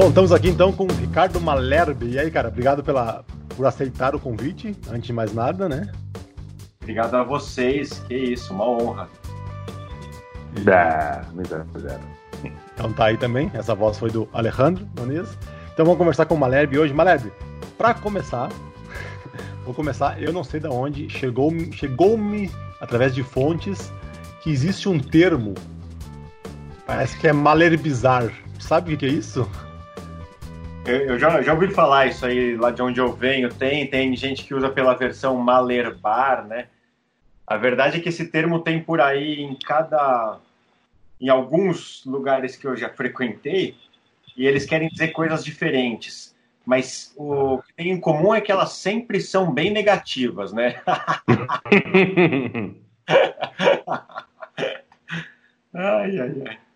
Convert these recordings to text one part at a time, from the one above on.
Bom, estamos aqui então com o Ricardo Malherbe. E aí, cara, obrigado pela, por aceitar o convite, antes de mais nada, né? Obrigado a vocês, que isso, uma honra. Ah, então tá aí também, essa voz foi do Alejandro Nunes. Então vamos conversar com o Malherbe hoje. Malherbe, para começar, vou começar, eu não sei de onde, chegou-me chegou através de fontes que existe um termo, parece que é malerbizar. Sabe o que é isso? Eu, já, já, ouvi falar isso aí lá de onde eu venho. Tem, tem gente que usa pela versão malerbar, né? A verdade é que esse termo tem por aí em cada. em alguns lugares que eu já frequentei, e eles querem dizer coisas diferentes. Mas o que tem em comum é que elas sempre são bem negativas, né? ai, ai, ai.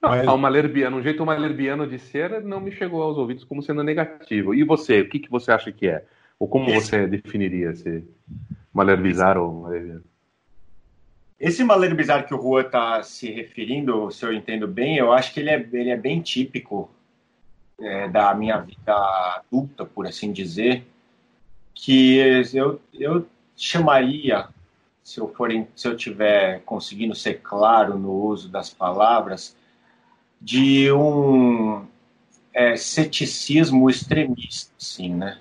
Não, Mas... Ao malerbiano, um jeito malerbiano de ser não me chegou aos ouvidos como sendo negativo. E você, o que, que você acha que é? Ou como esse... você definiria se malerbizar ou malerbiano? Esse malerbizar que o Juan está se referindo, se eu entendo bem, eu acho que ele é, ele é bem típico é, da minha vida adulta, por assim dizer, que eu, eu chamaria, se eu for se eu tiver conseguindo ser claro no uso das palavras, de um é, ceticismo extremista, assim, né?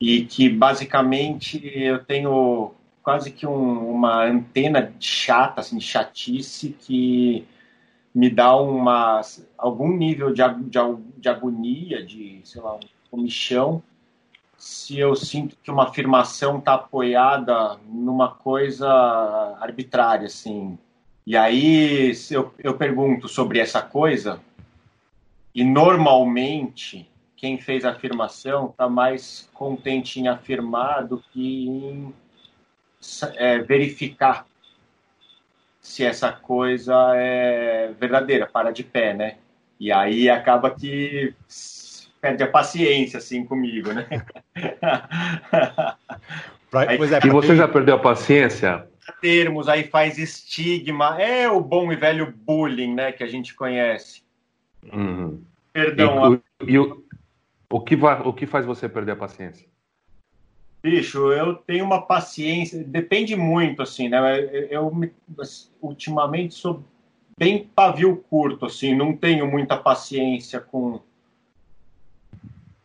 E que basicamente eu tenho quase que um, uma antena chata, assim, chatice que me dá uma, algum nível de, de, de agonia, de, sei lá, comichão, se eu sinto que uma afirmação está apoiada numa coisa arbitrária, assim, e aí eu, eu pergunto sobre essa coisa, e normalmente quem fez a afirmação está mais contente em afirmar do que em é, verificar se essa coisa é verdadeira, para de pé, né? E aí acaba que perde a paciência, assim, comigo, né? aí, é, e você já perdeu a paciência termos, aí faz estigma. É o bom e velho bullying, né, que a gente conhece. Uhum. Perdão. E, a... e o, o, que vai, o que faz você perder a paciência? Bicho, eu tenho uma paciência, depende muito, assim, né? Eu, eu ultimamente sou bem pavio curto, assim, não tenho muita paciência com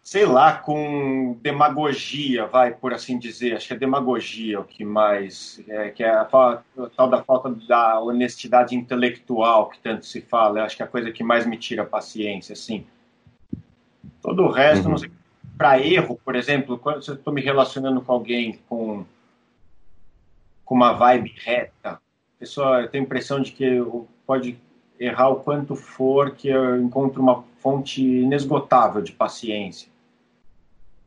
sei lá, com demagogia, vai por assim dizer. Acho que é demagogia o que mais, é, que é a, a, tal da falta da honestidade intelectual que tanto se fala. Eu acho que é a coisa que mais me tira a paciência, assim. Todo o resto, uhum. para erro, por exemplo, quando eu estou me relacionando com alguém com com uma vibe reta, a pessoa tem a impressão de que pode errar o quanto for que eu encontro uma fonte inesgotável de paciência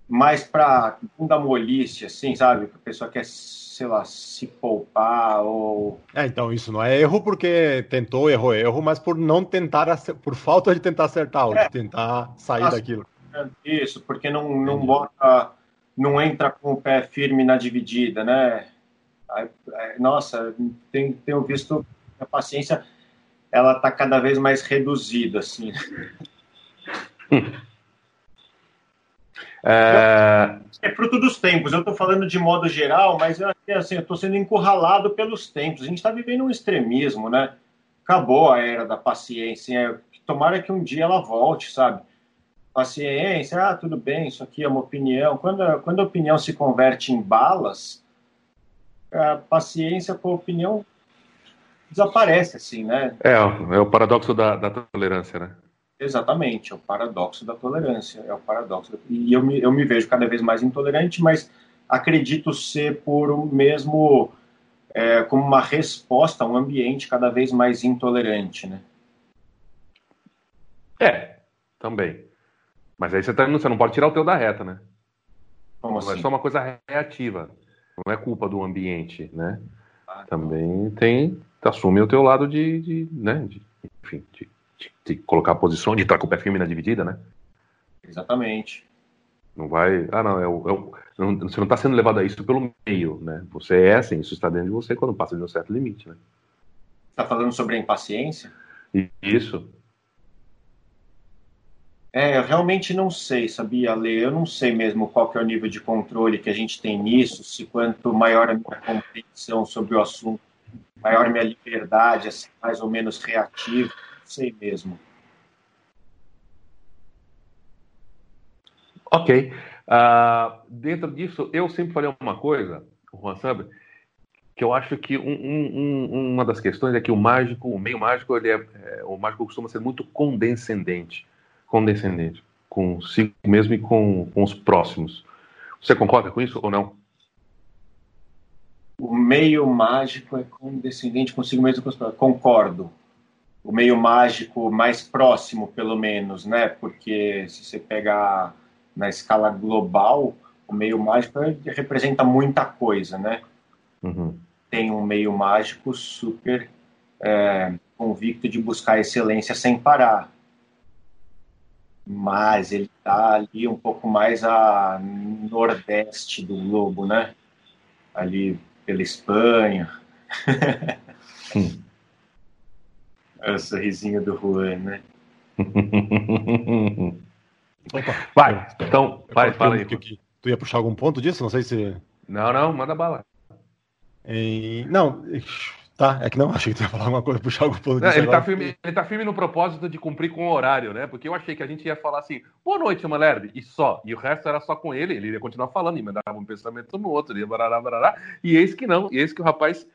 mais para bunda molice, assim, sabe? Que a pessoa quer, sei lá, se poupar ou. É, então isso não é erro porque tentou, errou, erro, mas por não tentar, por falta de tentar acertar, ou é. de tentar sair daquilo. Isso, porque não, não bota, não entra com o pé firme na dividida, né? É, nossa, tem, tenho visto a paciência, ela tá cada vez mais reduzida, assim. É... é fruto dos tempos. Eu estou falando de modo geral, mas eu assim, estou sendo encurralado pelos tempos. A gente está vivendo um extremismo, né? Acabou a era da paciência. Tomara que um dia ela volte, sabe? Paciência, ah, tudo bem, isso aqui é uma opinião. Quando, quando a opinião se converte em balas, a paciência com a opinião desaparece, assim, né? É, é o paradoxo da, da tolerância, né? Exatamente, é o paradoxo da tolerância, é o paradoxo. E eu me, eu me vejo cada vez mais intolerante, mas acredito ser por o mesmo, é, como uma resposta a um ambiente cada vez mais intolerante, né? É, também. Mas aí você, tá, você não pode tirar o teu da reta, né? Como assim? Não é só uma coisa reativa, não é culpa do ambiente, né? Ah, também tem, assume o teu lado de, de né, de, enfim, de de colocar a posição, de estar com o pé firme na dividida, né? Exatamente. Não vai. Ah, não, é o, é o, não, você não está sendo levado a isso pelo meio, né? Você é assim, isso está dentro de você quando passa de um certo limite, né? Está falando sobre a impaciência? Isso. É, eu realmente não sei, sabia, Lê? Eu não sei mesmo qual que é o nível de controle que a gente tem nisso, se quanto maior a minha compreensão sobre o assunto, maior minha liberdade, assim, mais ou menos reativo, não sei mesmo. Ok. Uh, dentro disso, eu sempre falei uma coisa, Juan sabe, que eu acho que um, um, uma das questões é que o mágico, o meio mágico, ele é, é, o mágico costuma ser muito condescendente, condescendente consigo mesmo e com, com os próximos. Você concorda com isso ou não? O meio mágico é condescendente consigo mesmo com os próximos. Concordo. O meio mágico mais próximo, pelo menos, né? Porque se você pegar na escala global, o meio mágico representa muita coisa, né? Uhum. Tem um meio mágico super é, convicto de buscar excelência sem parar. Mas ele está ali um pouco mais a nordeste do globo, né? Ali pela Espanha. Hum. é o sorrisinho do Juan, né? Opa, vai, então, vai, fala aí. Tu ia puxar algum ponto disso? Não sei se. Não, não, manda bala. Em... Não, tá, é que não, achei que tu ia falar alguma coisa, puxar algum ponto disso. Não, ele, tá firme, ele tá firme no propósito de cumprir com o horário, né? Porque eu achei que a gente ia falar assim, boa noite, Malerbe, e só. E o resto era só com ele, ele ia continuar falando, e mandava um pensamento no outro, ia barará, barará. E eis que não, e eis que o rapaz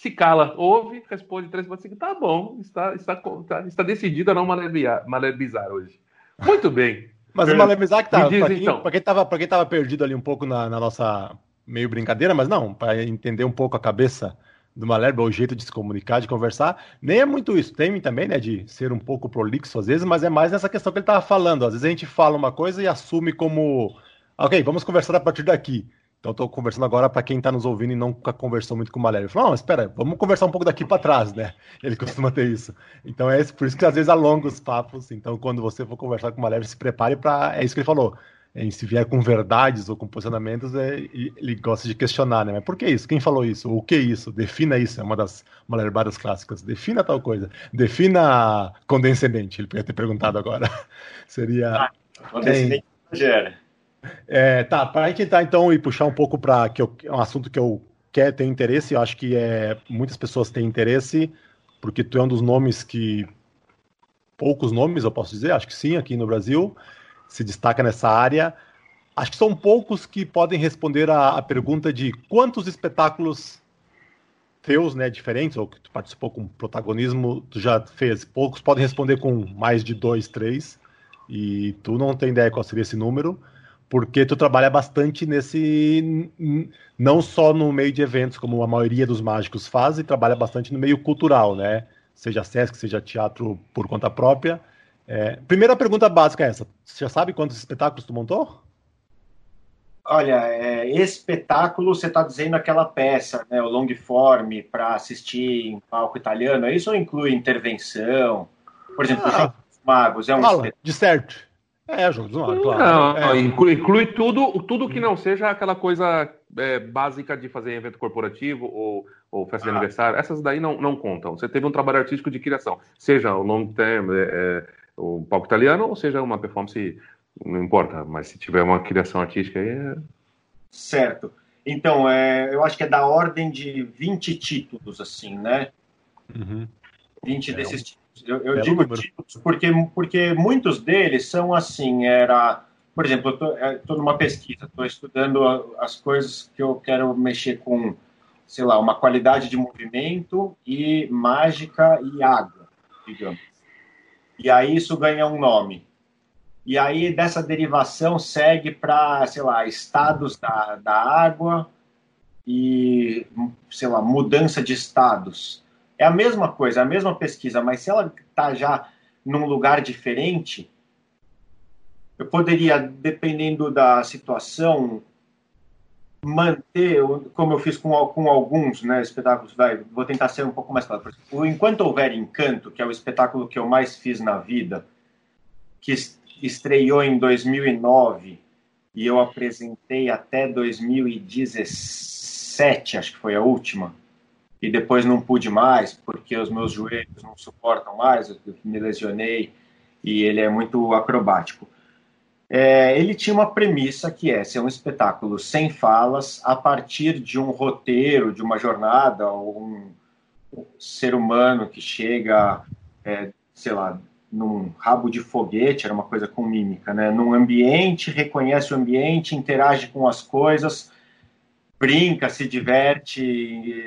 se cala, ouve, responde três vezes assim, tá bom, está, está, está, está decidido a não malerbizar hoje. Muito bem. Mas o Malemizar que tá, pra, quem, então. pra, quem tava, pra quem tava perdido ali um pouco na, na nossa meio brincadeira, mas não, para entender um pouco a cabeça do Malherbe, o jeito de se comunicar, de conversar, nem é muito isso. Tem também, né, de ser um pouco prolixo às vezes, mas é mais nessa questão que ele tava falando. Às vezes a gente fala uma coisa e assume como, ok, vamos conversar a partir daqui. Então estou conversando agora para quem está nos ouvindo e nunca conversou muito com o Malério. Ele falou, não, espera, vamos conversar um pouco daqui para trás, né? Ele costuma ter isso. Então é por isso que às vezes alonga os papos. Então quando você for conversar com o Malério, se prepare para... É isso que ele falou. É, se vier com verdades ou com posicionamentos, é, ele gosta de questionar, né? Mas por que isso? Quem falou isso? O que é isso? Defina isso. É uma das malerbadas clássicas. Defina tal coisa. Defina condescendente. Ele podia ter perguntado agora. Seria... Ah, condescendente gera. É, tá, para tentar então e puxar um pouco para que eu, um assunto que eu quero ter interesse, eu acho que é, muitas pessoas têm interesse, porque tu é um dos nomes que. Poucos nomes, eu posso dizer, acho que sim, aqui no Brasil, se destaca nessa área. Acho que são poucos que podem responder a, a pergunta de quantos espetáculos teus, né, diferentes, ou que tu participou com protagonismo, tu já fez. Poucos podem responder com mais de dois, três, e tu não tem ideia qual seria esse número porque tu trabalha bastante nesse não só no meio de eventos como a maioria dos mágicos faz, e trabalha bastante no meio cultural, né? Seja Sesc, seja teatro por conta própria. É, primeira pergunta básica é essa: você já sabe quantos espetáculos tu montou? Olha, é, espetáculo, você está dizendo aquela peça, né, o long form, para assistir em palco italiano, isso inclui intervenção? Por exemplo, ah, os Magos, é um fala, De certo. É, jogo do claro. Não, é. inclui, inclui, tudo, tudo que não seja aquela coisa é, básica de fazer evento corporativo ou, ou festa ah. de aniversário. Essas daí não, não contam. Você teve um trabalho artístico de criação, seja o long term, é, é, o palco italiano, ou seja uma performance, não importa, mas se tiver uma criação artística aí. É... Certo. Então, é, eu acho que é da ordem de 20 títulos, assim, né? Uhum. 20 é desses títulos eu, eu digo títulos porque, porque muitos deles são assim, era... Por exemplo, eu estou é, numa pesquisa, estou estudando as coisas que eu quero mexer com, sei lá, uma qualidade de movimento e mágica e água, digamos. E aí isso ganha um nome. E aí dessa derivação segue para, sei lá, estados da, da água e, sei lá, mudança de estados. É a mesma coisa, é a mesma pesquisa, mas se ela está já num lugar diferente, eu poderia, dependendo da situação, manter, como eu fiz com, com alguns né, espetáculos, vai, vou tentar ser um pouco mais claro. O Enquanto Houver Encanto, que é o espetáculo que eu mais fiz na vida, que estreou em 2009 e eu apresentei até 2017, acho que foi a última e depois não pude mais porque os meus joelhos não suportam mais, eu me lesionei e ele é muito acrobático. É, ele tinha uma premissa que é ser um espetáculo sem falas, a partir de um roteiro, de uma jornada, um, um ser humano que chega, é, sei lá, num rabo de foguete, era uma coisa com mímica, né? Num ambiente, reconhece o ambiente, interage com as coisas, brinca, se diverte,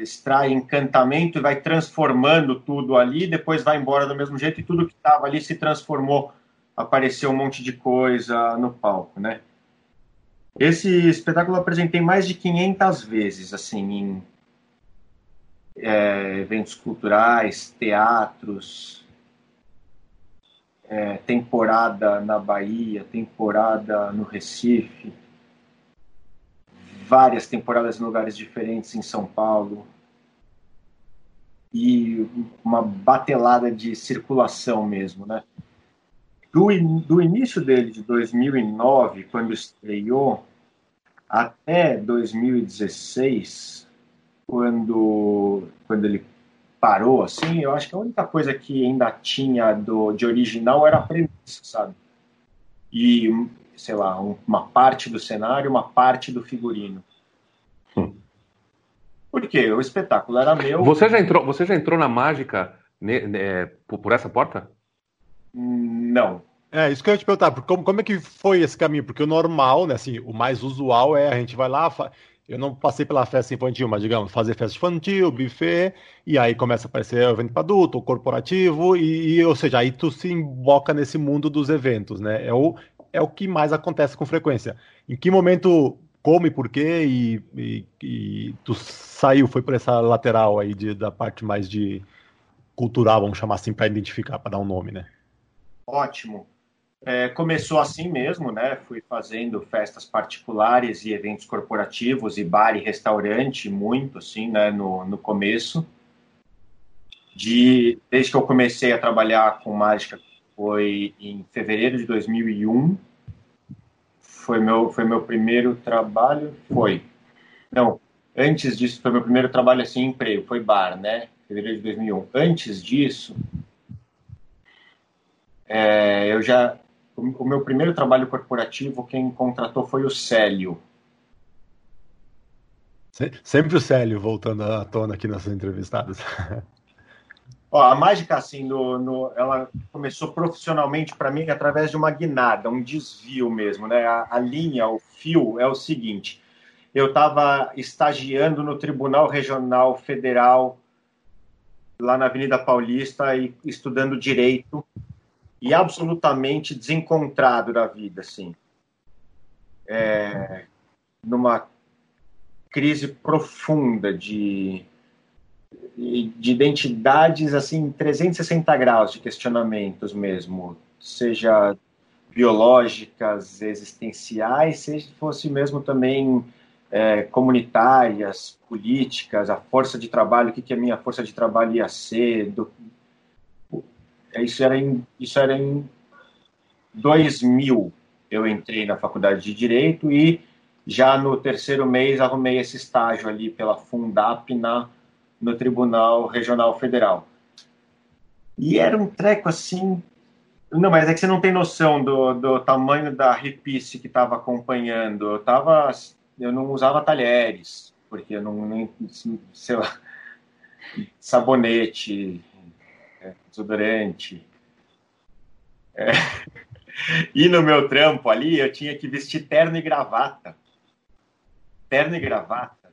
extrai encantamento e vai transformando tudo ali, depois vai embora do mesmo jeito e tudo que estava ali se transformou apareceu um monte de coisa no palco, né? Esse espetáculo eu apresentei mais de 500 vezes, assim, em é, eventos culturais, teatros, é, temporada na Bahia, temporada no Recife, várias temporadas em lugares diferentes em São Paulo e uma batelada de circulação mesmo, né? do, do início dele, de 2009, quando estreou, até 2016, quando, quando ele parou, assim, eu acho que a única coisa que ainda tinha do, de original era a premissa, sabe? E, sei lá, uma parte do cenário, uma parte do figurino. Hum. Por quê? O espetáculo era meu. Você já entrou, você já entrou na mágica né, né, por, essa porta? Não. É, isso que eu ia te perguntar, como, como é que foi esse caminho? Porque o normal, né, assim, o mais usual é a gente vai lá, fa... eu não passei pela festa infantil, mas digamos, fazer festa infantil, buffet, e aí começa a aparecer evento para adulto, ou corporativo, e, e, ou seja, aí tu se emboca nesse mundo dos eventos, né? É o, é o que mais acontece com frequência. Em que momento, como e por quê, e, e, e tu saiu, foi por essa lateral aí de, da parte mais de cultural, vamos chamar assim, para identificar, para dar um nome, né? Ótimo. É, começou assim mesmo, né? Fui fazendo festas particulares e eventos corporativos e bar e restaurante, muito assim, né? No, no começo. De, desde que eu comecei a trabalhar com mágica, foi em fevereiro de 2001. Foi meu, foi meu primeiro trabalho. Foi. Não, antes disso, foi meu primeiro trabalho assim, emprego. Foi bar, né? Fevereiro de 2001. Antes disso, é, eu já o meu primeiro trabalho corporativo, quem contratou foi o Célio. Sempre o Célio voltando à tona aqui nas entrevistadas. Ó, a mágica, assim, no, no, ela começou profissionalmente para mim através de uma guinada, um desvio mesmo, né? A, a linha, o fio é o seguinte: eu estava estagiando no Tribunal Regional Federal lá na Avenida Paulista e estudando direito e absolutamente desencontrado da vida, assim. É, numa crise profunda de, de identidades, assim, 360 graus de questionamentos mesmo, seja biológicas, existenciais, seja fosse mesmo também é, comunitárias, políticas, a força de trabalho, o que, que a minha força de trabalho ia ser, do, é, isso era em, isso era em 2000. Eu entrei na faculdade de Direito e já no terceiro mês arrumei esse estágio ali pela Fundap na, no Tribunal Regional Federal. E era um treco assim. Não, mas é que você não tem noção do, do tamanho da repice que estava acompanhando. Eu tava, eu não usava talheres, porque eu não, nem, sei lá, sabonete, é, desodorante. É. E no meu trampo ali, eu tinha que vestir terno e gravata. Terno e gravata.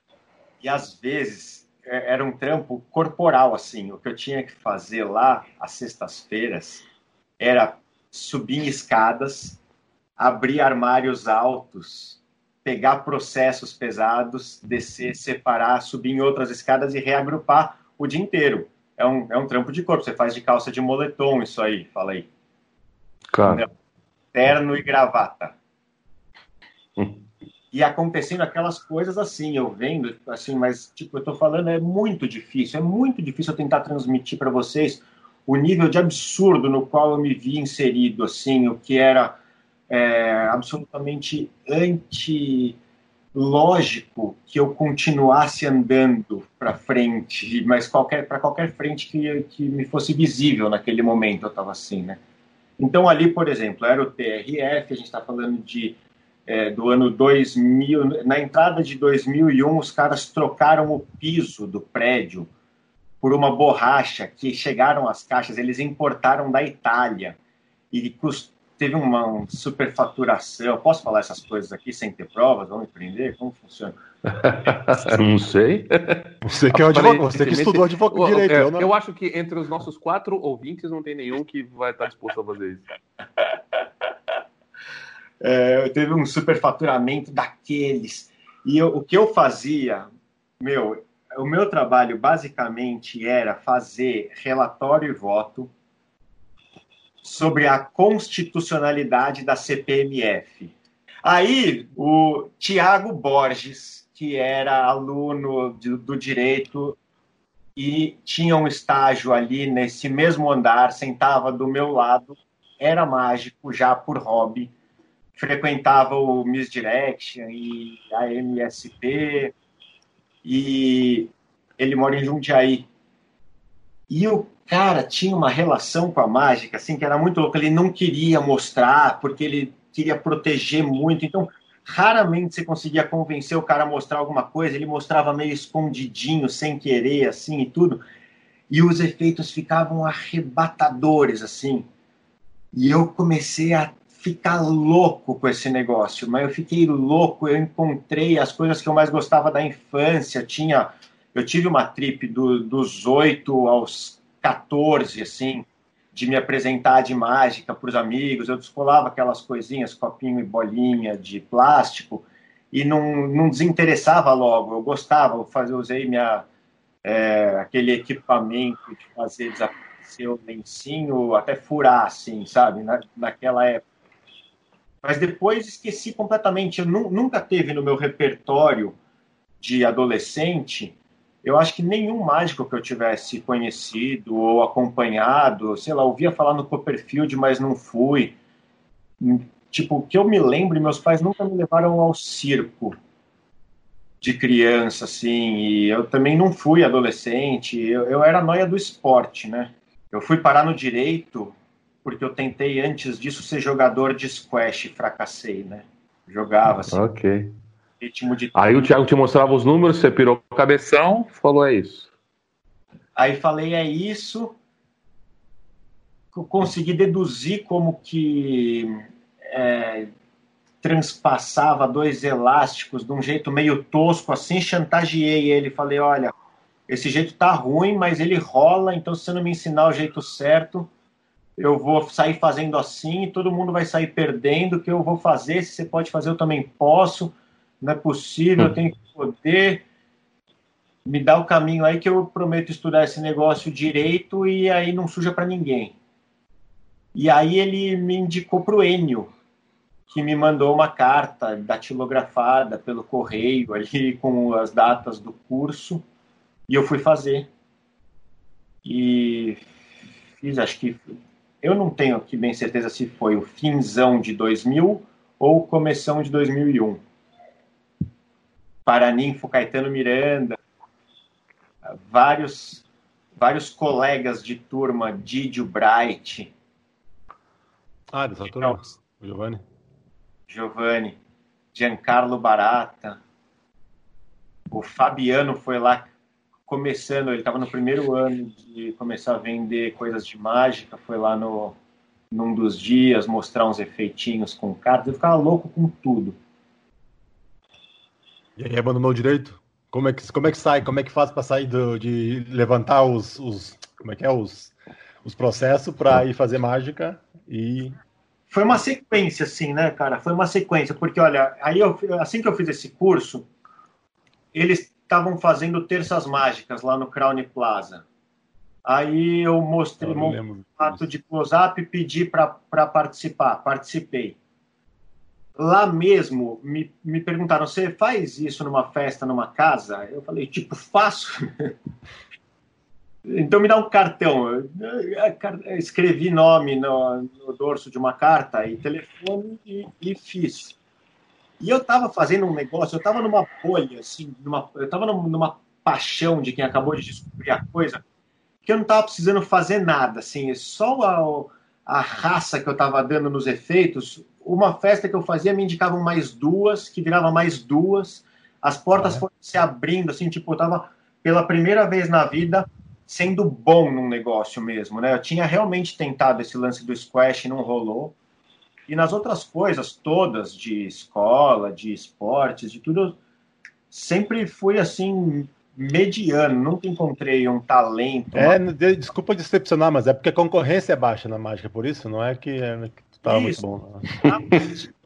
E às vezes era um trampo corporal, assim. O que eu tinha que fazer lá, às sextas-feiras, era subir escadas, abrir armários altos, pegar processos pesados, descer, separar, subir em outras escadas e reagrupar o dia inteiro é um, é um trampo de corpo. Você faz de calça de moletom isso aí, fala aí. Claro. Terno e gravata. E acontecendo aquelas coisas assim, eu vendo, assim, mas, tipo, eu tô falando, é muito difícil, é muito difícil eu tentar transmitir para vocês o nível de absurdo no qual eu me vi inserido, assim, o que era é, absolutamente anti lógico que eu continuasse andando para frente, mas qualquer para qualquer frente que, que me fosse visível naquele momento eu estava assim, né? Então, ali, por exemplo, era o TRF, a gente está falando de é, do ano 2000. Na entrada de 2001, os caras trocaram o piso do prédio por uma borracha que chegaram às caixas, eles importaram da Itália e teve uma um superfaturação. Posso falar essas coisas aqui sem ter provas? Vamos empreender? Como funciona? não sei. Você que, é advogado, você que estudou advogado direito. Eu, eu, eu, acho que entre os nossos quatro ouvintes não tem nenhum que vai estar disposto a fazer isso. É, teve um superfaturamento daqueles. E eu, o que eu fazia, meu, o meu trabalho basicamente era fazer relatório e voto sobre a constitucionalidade da CPMF. Aí o Tiago Borges, que era aluno de, do direito e tinha um estágio ali nesse mesmo andar, sentava do meu lado, era mágico já por hobby, frequentava o Misdirection e a MSP, e ele mora em Jundiaí. E o cara tinha uma relação com a mágica, assim, que era muito louco. Ele não queria mostrar, porque ele queria proteger muito. Então, raramente você conseguia convencer o cara a mostrar alguma coisa. Ele mostrava meio escondidinho, sem querer, assim, e tudo. E os efeitos ficavam arrebatadores, assim. E eu comecei a ficar louco com esse negócio, mas eu fiquei louco, eu encontrei as coisas que eu mais gostava da infância, tinha, eu tive uma trip do, dos 8 aos 14, assim, de me apresentar de mágica para os amigos, eu descolava aquelas coisinhas, copinho e bolinha de plástico, e não, não desinteressava logo, eu gostava, eu, fazia, usei minha, é, aquele equipamento de fazer desaparecer o lencinho, até furar, assim, sabe, Na, naquela época mas depois esqueci completamente. Eu nunca teve no meu repertório de adolescente, eu acho que nenhum mágico que eu tivesse conhecido ou acompanhado, sei lá, ouvia falar no Copperfield, mas não fui. Tipo, que eu me lembro, meus pais nunca me levaram ao circo de criança, assim, e eu também não fui adolescente, eu, eu era noia do esporte, né? Eu fui parar no direito porque eu tentei antes disso ser jogador de squash e fracassei, né? Jogava assim. Ok. Ritmo de Aí o Thiago te mostrava os números, você pirou o cabeção, falou é isso. Aí falei é isso. Consegui deduzir como que é, transpassava dois elásticos de um jeito meio tosco, assim, chantageei ele. Falei, olha, esse jeito tá ruim, mas ele rola, então se você não me ensinar o jeito certo, eu vou sair fazendo assim, todo mundo vai sair perdendo, o que eu vou fazer, se você pode fazer, eu também posso, não é possível, eu tenho que poder, me dá o caminho aí que eu prometo estudar esse negócio direito e aí não suja para ninguém. E aí ele me indicou para o Enio, que me mandou uma carta datilografada pelo correio ali com as datas do curso, e eu fui fazer. E fiz, acho que eu não tenho aqui bem certeza se foi o finzão de 2000 ou começão de 2001. Paraninfo, Caetano Miranda, vários vários colegas de turma, Didio Bright. Ah, dessa turma, Giovanni. Giovanni, Giancarlo Barata. O Fabiano foi lá começando, ele estava no primeiro ano de começar a vender coisas de mágica, foi lá no num dos dias mostrar uns efeitinhos com cartas, eu ficava louco com tudo. E aí abandonou direito? Como é que, como é que sai? Como é que faz para sair do, de levantar os, os como é que é os, os processos para ir fazer mágica e foi uma sequência assim, né, cara? Foi uma sequência, porque olha, aí eu, assim que eu fiz esse curso, eles estavam fazendo terças mágicas lá no Crown Plaza. Aí eu mostrei um ato de close-up e pedi para participar. Participei. Lá mesmo, me, me perguntaram: você faz isso numa festa, numa casa? Eu falei: tipo, faço. então me dá um cartão. Eu escrevi nome no, no dorso de uma carta e telefone e, e fiz. E eu estava fazendo um negócio, eu estava numa bolha, assim, numa, eu estava numa paixão de quem acabou de descobrir a coisa, que eu não estava precisando fazer nada, assim, só a raça que eu estava dando nos efeitos, uma festa que eu fazia me indicavam mais duas, que virava mais duas, as portas é. foram se abrindo, assim, tipo, eu tava pela primeira vez na vida sendo bom num negócio mesmo, né? Eu tinha realmente tentado esse lance do squash e não rolou. E nas outras coisas todas, de escola, de esportes, de tudo, sempre fui assim, mediano, nunca encontrei um talento. É, uma... desculpa decepcionar, mas é porque a concorrência é baixa na mágica, por isso, não é que, é, que tá muito bom.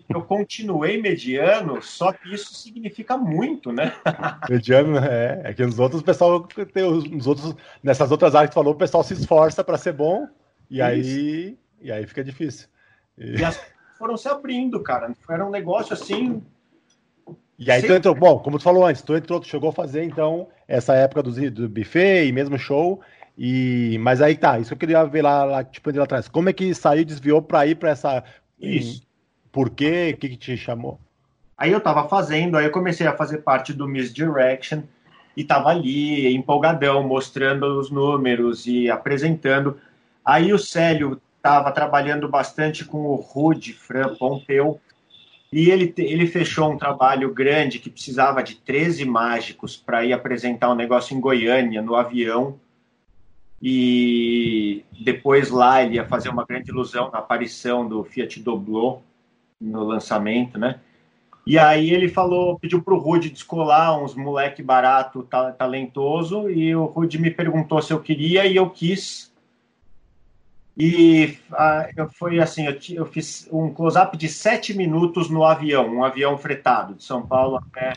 Eu continuei mediano, só que isso significa muito, né? mediano, é. É que nos outros o pessoal tem os outros, nessas outras áreas que falou, o pessoal se esforça para ser bom e isso. aí e aí fica difícil. E... e as foram se abrindo, cara. Era um negócio assim. E aí tu entrou, bom, como tu falou antes, tu entrou, tu chegou a fazer então essa época do, do buffet e mesmo show. E mas aí tá, isso eu queria ver lá, lá tipo lá atrás. Como é que saiu, desviou para ir para essa isso. Por quê? O que, que te chamou? Aí eu tava fazendo, aí eu comecei a fazer parte do Misdirection e tava ali, empolgadão, mostrando os números e apresentando. Aí o Célio tava trabalhando bastante com o Rude Fran Pompeu e ele, ele fechou um trabalho grande que precisava de 13 mágicos para ir apresentar um negócio em Goiânia, no avião. E depois lá ele ia fazer uma grande ilusão na aparição do Fiat Doblô no lançamento, né? E aí ele falou, pediu pro Rude descolar uns moleque barato, talentoso, e o Rude me perguntou se eu queria e eu quis. E ah, eu foi assim, eu, eu fiz um close-up de sete minutos no avião, um avião fretado de São Paulo até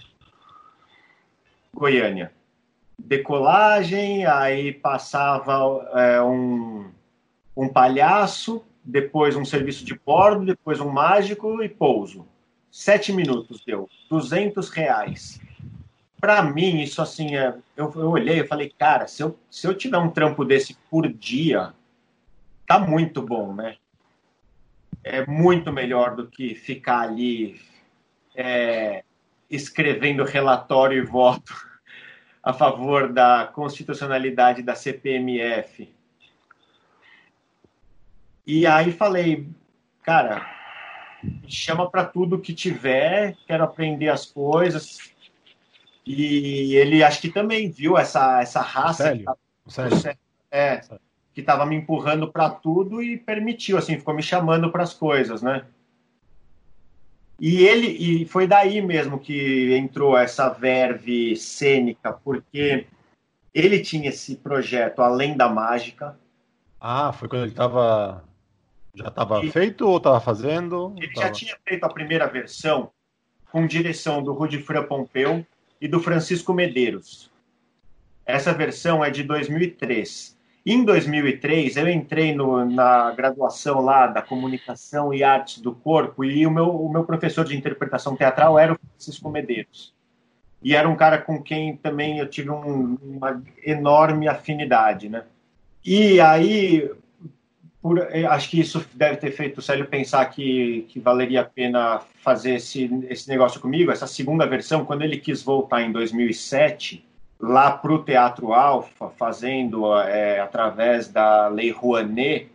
Goiânia. Decolagem, aí passava é, um, um palhaço, depois um serviço de bordo, depois um mágico e pouso. Sete minutos deu, 200 reais. Para mim, isso assim, é, eu, eu olhei e falei, cara, se eu, se eu tiver um trampo desse por dia, tá muito bom, né? É muito melhor do que ficar ali é, escrevendo relatório e voto a favor da constitucionalidade da CPMF e aí falei, cara, chama para tudo que tiver, quero aprender as coisas. E ele acho que também viu essa, essa raça Sério? que Sério? É, que estava me empurrando para tudo e permitiu, assim, ficou me chamando para as coisas, né? E ele e foi daí mesmo que entrou essa verve cênica, porque ele tinha esse projeto além da mágica. Ah, foi quando ele estava já estava feito ou estava fazendo? Ele tava... já tinha feito a primeira versão com direção do Rudifran Pompeu e do Francisco Medeiros. Essa versão é de 2003. Em 2003, eu entrei no, na graduação lá da Comunicação e Artes do Corpo e o meu, o meu professor de interpretação teatral era o Francisco Medeiros. E era um cara com quem também eu tive um, uma enorme afinidade, né? E aí por, eh, acho que isso deve ter feito o Célio pensar que, que valeria a pena fazer esse, esse negócio comigo. Essa segunda versão, quando ele quis voltar em 2007, lá para o Teatro Alfa, fazendo é, através da Lei Rouanet,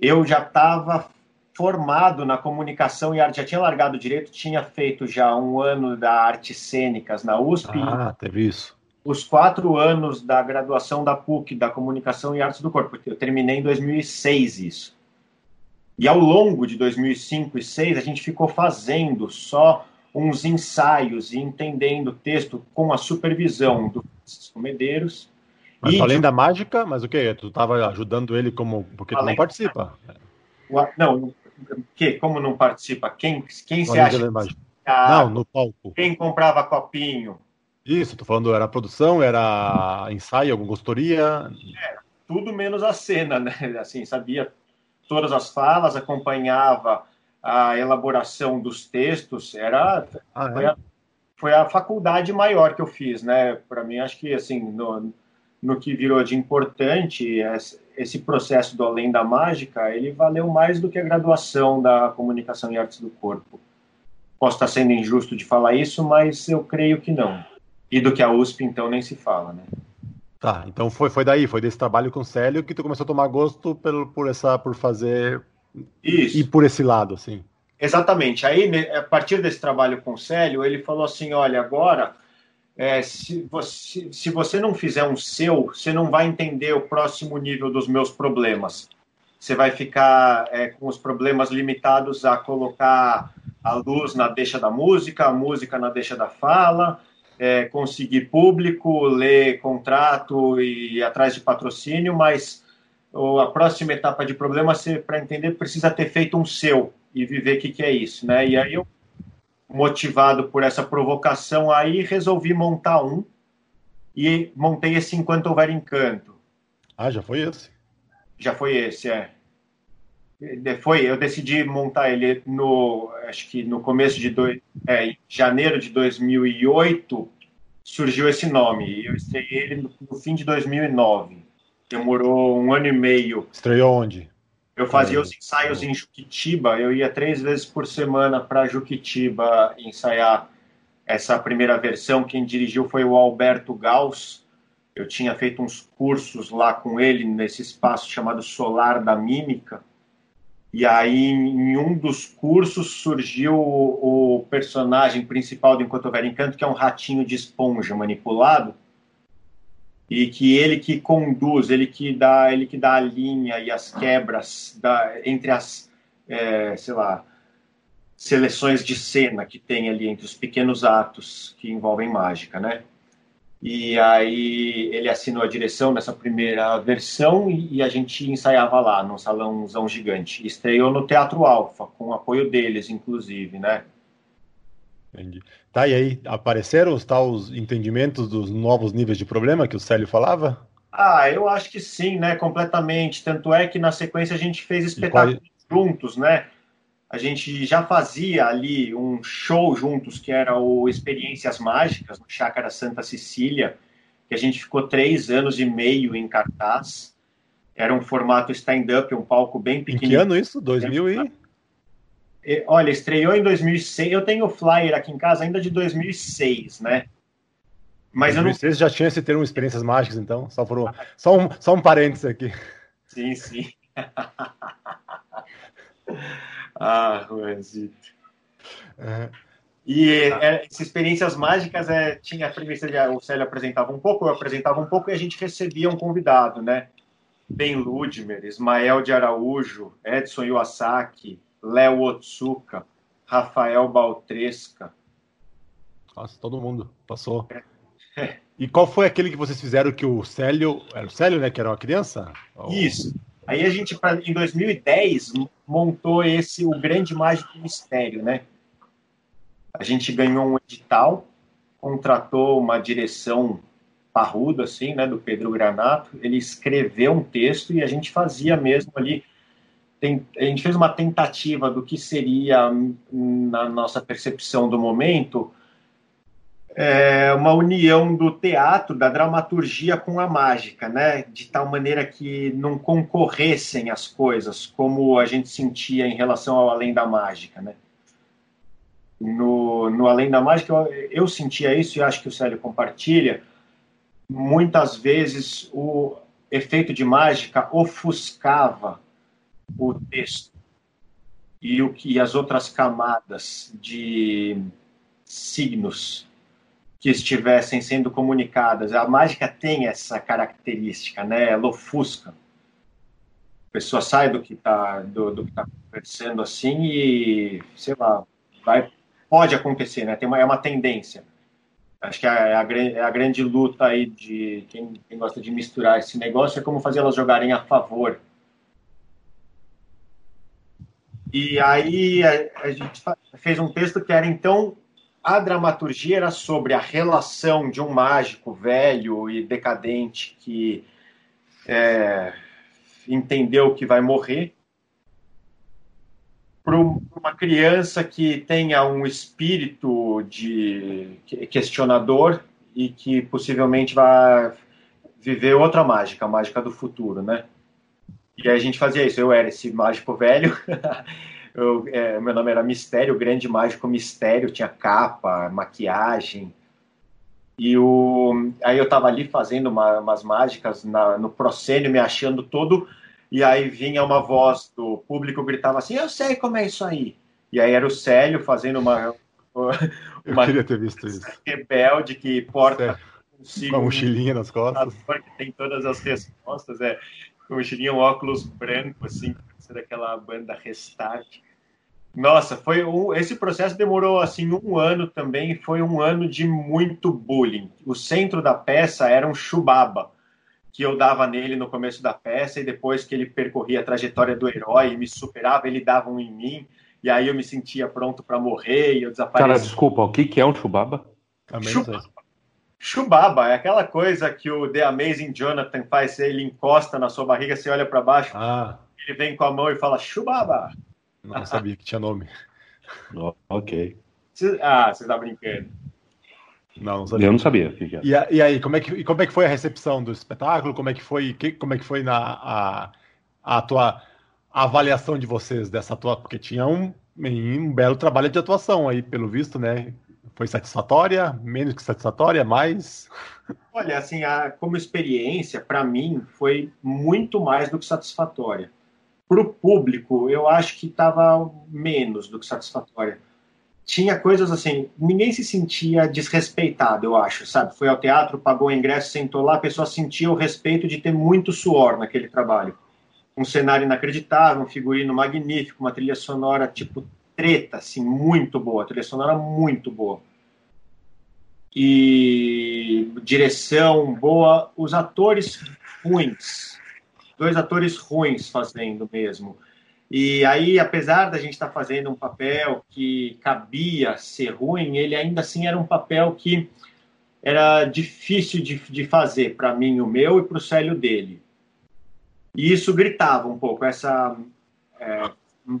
eu já estava formado na comunicação e arte, já tinha largado direito, tinha feito já um ano da artes cênicas na USP. Ah, teve isso os quatro anos da graduação da PUC, da Comunicação e Artes do Corpo, eu terminei em 2006 isso. E ao longo de 2005 e 2006, a gente ficou fazendo só uns ensaios e entendendo o texto com a supervisão do Francisco Medeiros. Mas e além de... da mágica, mas o que? Tu estava ajudando ele como. Porque tu não participa. Não, que? Como não participa? Quem, quem se acha? Não, no palco. Quem comprava copinho? Isso, tô falando, era produção, era ensaio, alguma consultoria? É, tudo menos a cena, né? Assim, sabia todas as falas, acompanhava a elaboração dos textos, era ah, foi, é? a, foi, a, faculdade maior que eu fiz, né? Para mim, acho que assim, no, no que virou de importante, esse processo do Além da Mágica, ele valeu mais do que a graduação da Comunicação e Artes do Corpo. Posso estar sendo injusto de falar isso, mas eu creio que não. E do que a USP, então, nem se fala, né? Tá, então foi, foi daí, foi desse trabalho com o Célio que tu começou a tomar gosto por, por essa, por fazer Isso. e por esse lado, assim. Exatamente. Aí, a partir desse trabalho com o Célio, ele falou assim: olha, agora, é, se, você, se você não fizer um seu, você não vai entender o próximo nível dos meus problemas. Você vai ficar é, com os problemas limitados a colocar a luz na deixa da música, a música na deixa da fala, é, conseguir público, ler contrato e ir atrás de patrocínio, mas a próxima etapa de problema, para entender, precisa ter feito um seu e viver o que, que é isso, né? E aí eu, motivado por essa provocação aí, resolvi montar um e montei esse Enquanto Houver Encanto. Ah, já foi esse? Já foi esse, é. Foi, eu decidi montar ele no, acho que no começo de dois, é, janeiro de 2008, surgiu esse nome. E eu estreiei ele no, no, fim de 2009. Demorou um ano e meio. Estreou onde? Eu fazia os ensaios em Juquitiba. Eu ia três vezes por semana para Juquitiba ensaiar essa primeira versão. Quem dirigiu foi o Alberto Gauss. Eu tinha feito uns cursos lá com ele nesse espaço chamado Solar da Mímica. E aí, em um dos cursos, surgiu o, o personagem principal do Enquanto Houver Encanto, que é um ratinho de esponja manipulado, e que ele que conduz, ele que dá, ele que dá a linha e as quebras da, entre as, é, sei lá, seleções de cena que tem ali entre os pequenos atos que envolvem mágica, né? E aí ele assinou a direção dessa primeira versão e, a gente ensaiava lá, num salãozão gigante. Estreou no Teatro Alfa, com o apoio deles, inclusive, né? Entendi. Tá, e aí apareceram os tais entendimentos dos novos níveis de problema que o Célio falava? Ah, eu acho que sim, né? Completamente. Tanto é que na sequência a gente fez espetáculos qual... juntos, né? a gente já fazia ali um show juntos, que era o Experiências Mágicas, no Chácara Santa Cecília, que a gente ficou três anos e meio em cartaz. Era um formato stand-up, um palco bem pequeno. Em que ano isso? 2000 e... Olha, estreou em 2006. Eu tenho o flyer aqui em casa ainda de 2006, né? Mas 2006 eu não... já tinha esse termo Experiências Mágicas, então? Só, por um... só, um, só um parênteses aqui. Sim, sim. Ah, Juanzito. Uhum. E é, essas experiências mágicas é, tinha a premissa de o Célio apresentava um pouco, eu apresentava um pouco e a gente recebia um convidado, né? Ben Ludmer, Ismael de Araújo, Edson Iwasaki, Léo Otsuka, Rafael Baltresca. Nossa, todo mundo passou. É. E qual foi aquele que vocês fizeram que o Célio. Era o Célio, né? Que era uma criança? Isso. Aí a gente, em 2010, montou esse O Grande Mágico Mistério, né? A gente ganhou um edital, contratou uma direção parruda, assim, né, do Pedro Granato. Ele escreveu um texto e a gente fazia mesmo ali. Tem, a gente fez uma tentativa do que seria, na nossa percepção do momento, é, uma união do teatro, da dramaturgia com a mágica, né? De tal maneira que não concorressem as coisas, como a gente sentia em relação ao Além da Mágica, né? No, no Além da Mágica, eu, eu sentia isso e acho que o Célio compartilha. Muitas vezes o efeito de mágica ofuscava o texto e o que as outras camadas de signos que estivessem sendo comunicadas. A mágica tem essa característica, né? Ela ofusca. A pessoa sai do que está do, do que tá conversando assim e, sei lá, vai, pode acontecer, né? Tem uma, é uma tendência. Acho que é a, é a, é a grande luta aí de quem, quem gosta de misturar esse negócio é como fazer elas jogarem a favor. E aí a, a gente fez um texto que era então a dramaturgia era sobre a relação de um mágico velho e decadente que é, entendeu que vai morrer para uma criança que tenha um espírito de questionador e que possivelmente vai viver outra mágica, a mágica do futuro, né? E aí a gente fazia isso. Eu era esse mágico velho Eu, é, meu nome era Mistério, o Grande Mágico Mistério, tinha capa, maquiagem. E o, aí eu tava ali fazendo uma, umas mágicas na, no proscênio, me achando todo, e aí vinha uma voz do público gritava assim: Eu sei como é isso aí. E aí era o Célio fazendo uma. uma eu queria ter visto isso. Rebelde que porta. Com a mochilinha nas costas. Que tem todas as respostas, é. Com mochilinha, um óculos branco, assim, daquela banda Restart. Nossa, foi um, esse processo demorou assim um ano também, foi um ano de muito bullying. O centro da peça era um chubaba que eu dava nele no começo da peça e depois que ele percorria a trajetória do herói e me superava, ele dava um em mim e aí eu me sentia pronto para morrer e eu desaparecia. Cara, desculpa, o que que é um chubaba? Chubaba. Chubaba é aquela coisa que o The Amazing Jonathan faz, ele encosta na sua barriga, você olha para baixo, ah. ele vem com a mão e fala chubaba. Não sabia que tinha nome. Oh, ok. Ah, você tá brincando. Não, não sabia. Eu não sabia. E, e, aí, como é, que, como é que foi a recepção do espetáculo? Como é que foi, que, como é que foi na, a, a tua a avaliação de vocês dessa atuação? Porque tinha um, um belo trabalho de atuação aí, pelo visto, né? Foi satisfatória? Menos que satisfatória? Mais? Olha, assim, a, como experiência, para mim, foi muito mais do que satisfatória para o público, eu acho que estava menos do que satisfatória. Tinha coisas assim, ninguém se sentia desrespeitado, eu acho, sabe? Foi ao teatro, pagou o ingresso, sentou lá, a pessoa sentia o respeito de ter muito suor naquele trabalho. Um cenário inacreditável, um figurino magnífico, uma trilha sonora tipo treta, assim, muito boa, trilha sonora muito boa. E direção boa, os atores ruins, dois atores ruins fazendo mesmo. E aí, apesar da gente estar tá fazendo um papel que cabia ser ruim, ele ainda assim era um papel que era difícil de, de fazer para mim, o meu, e para o Célio dele. E isso gritava um pouco, essa é,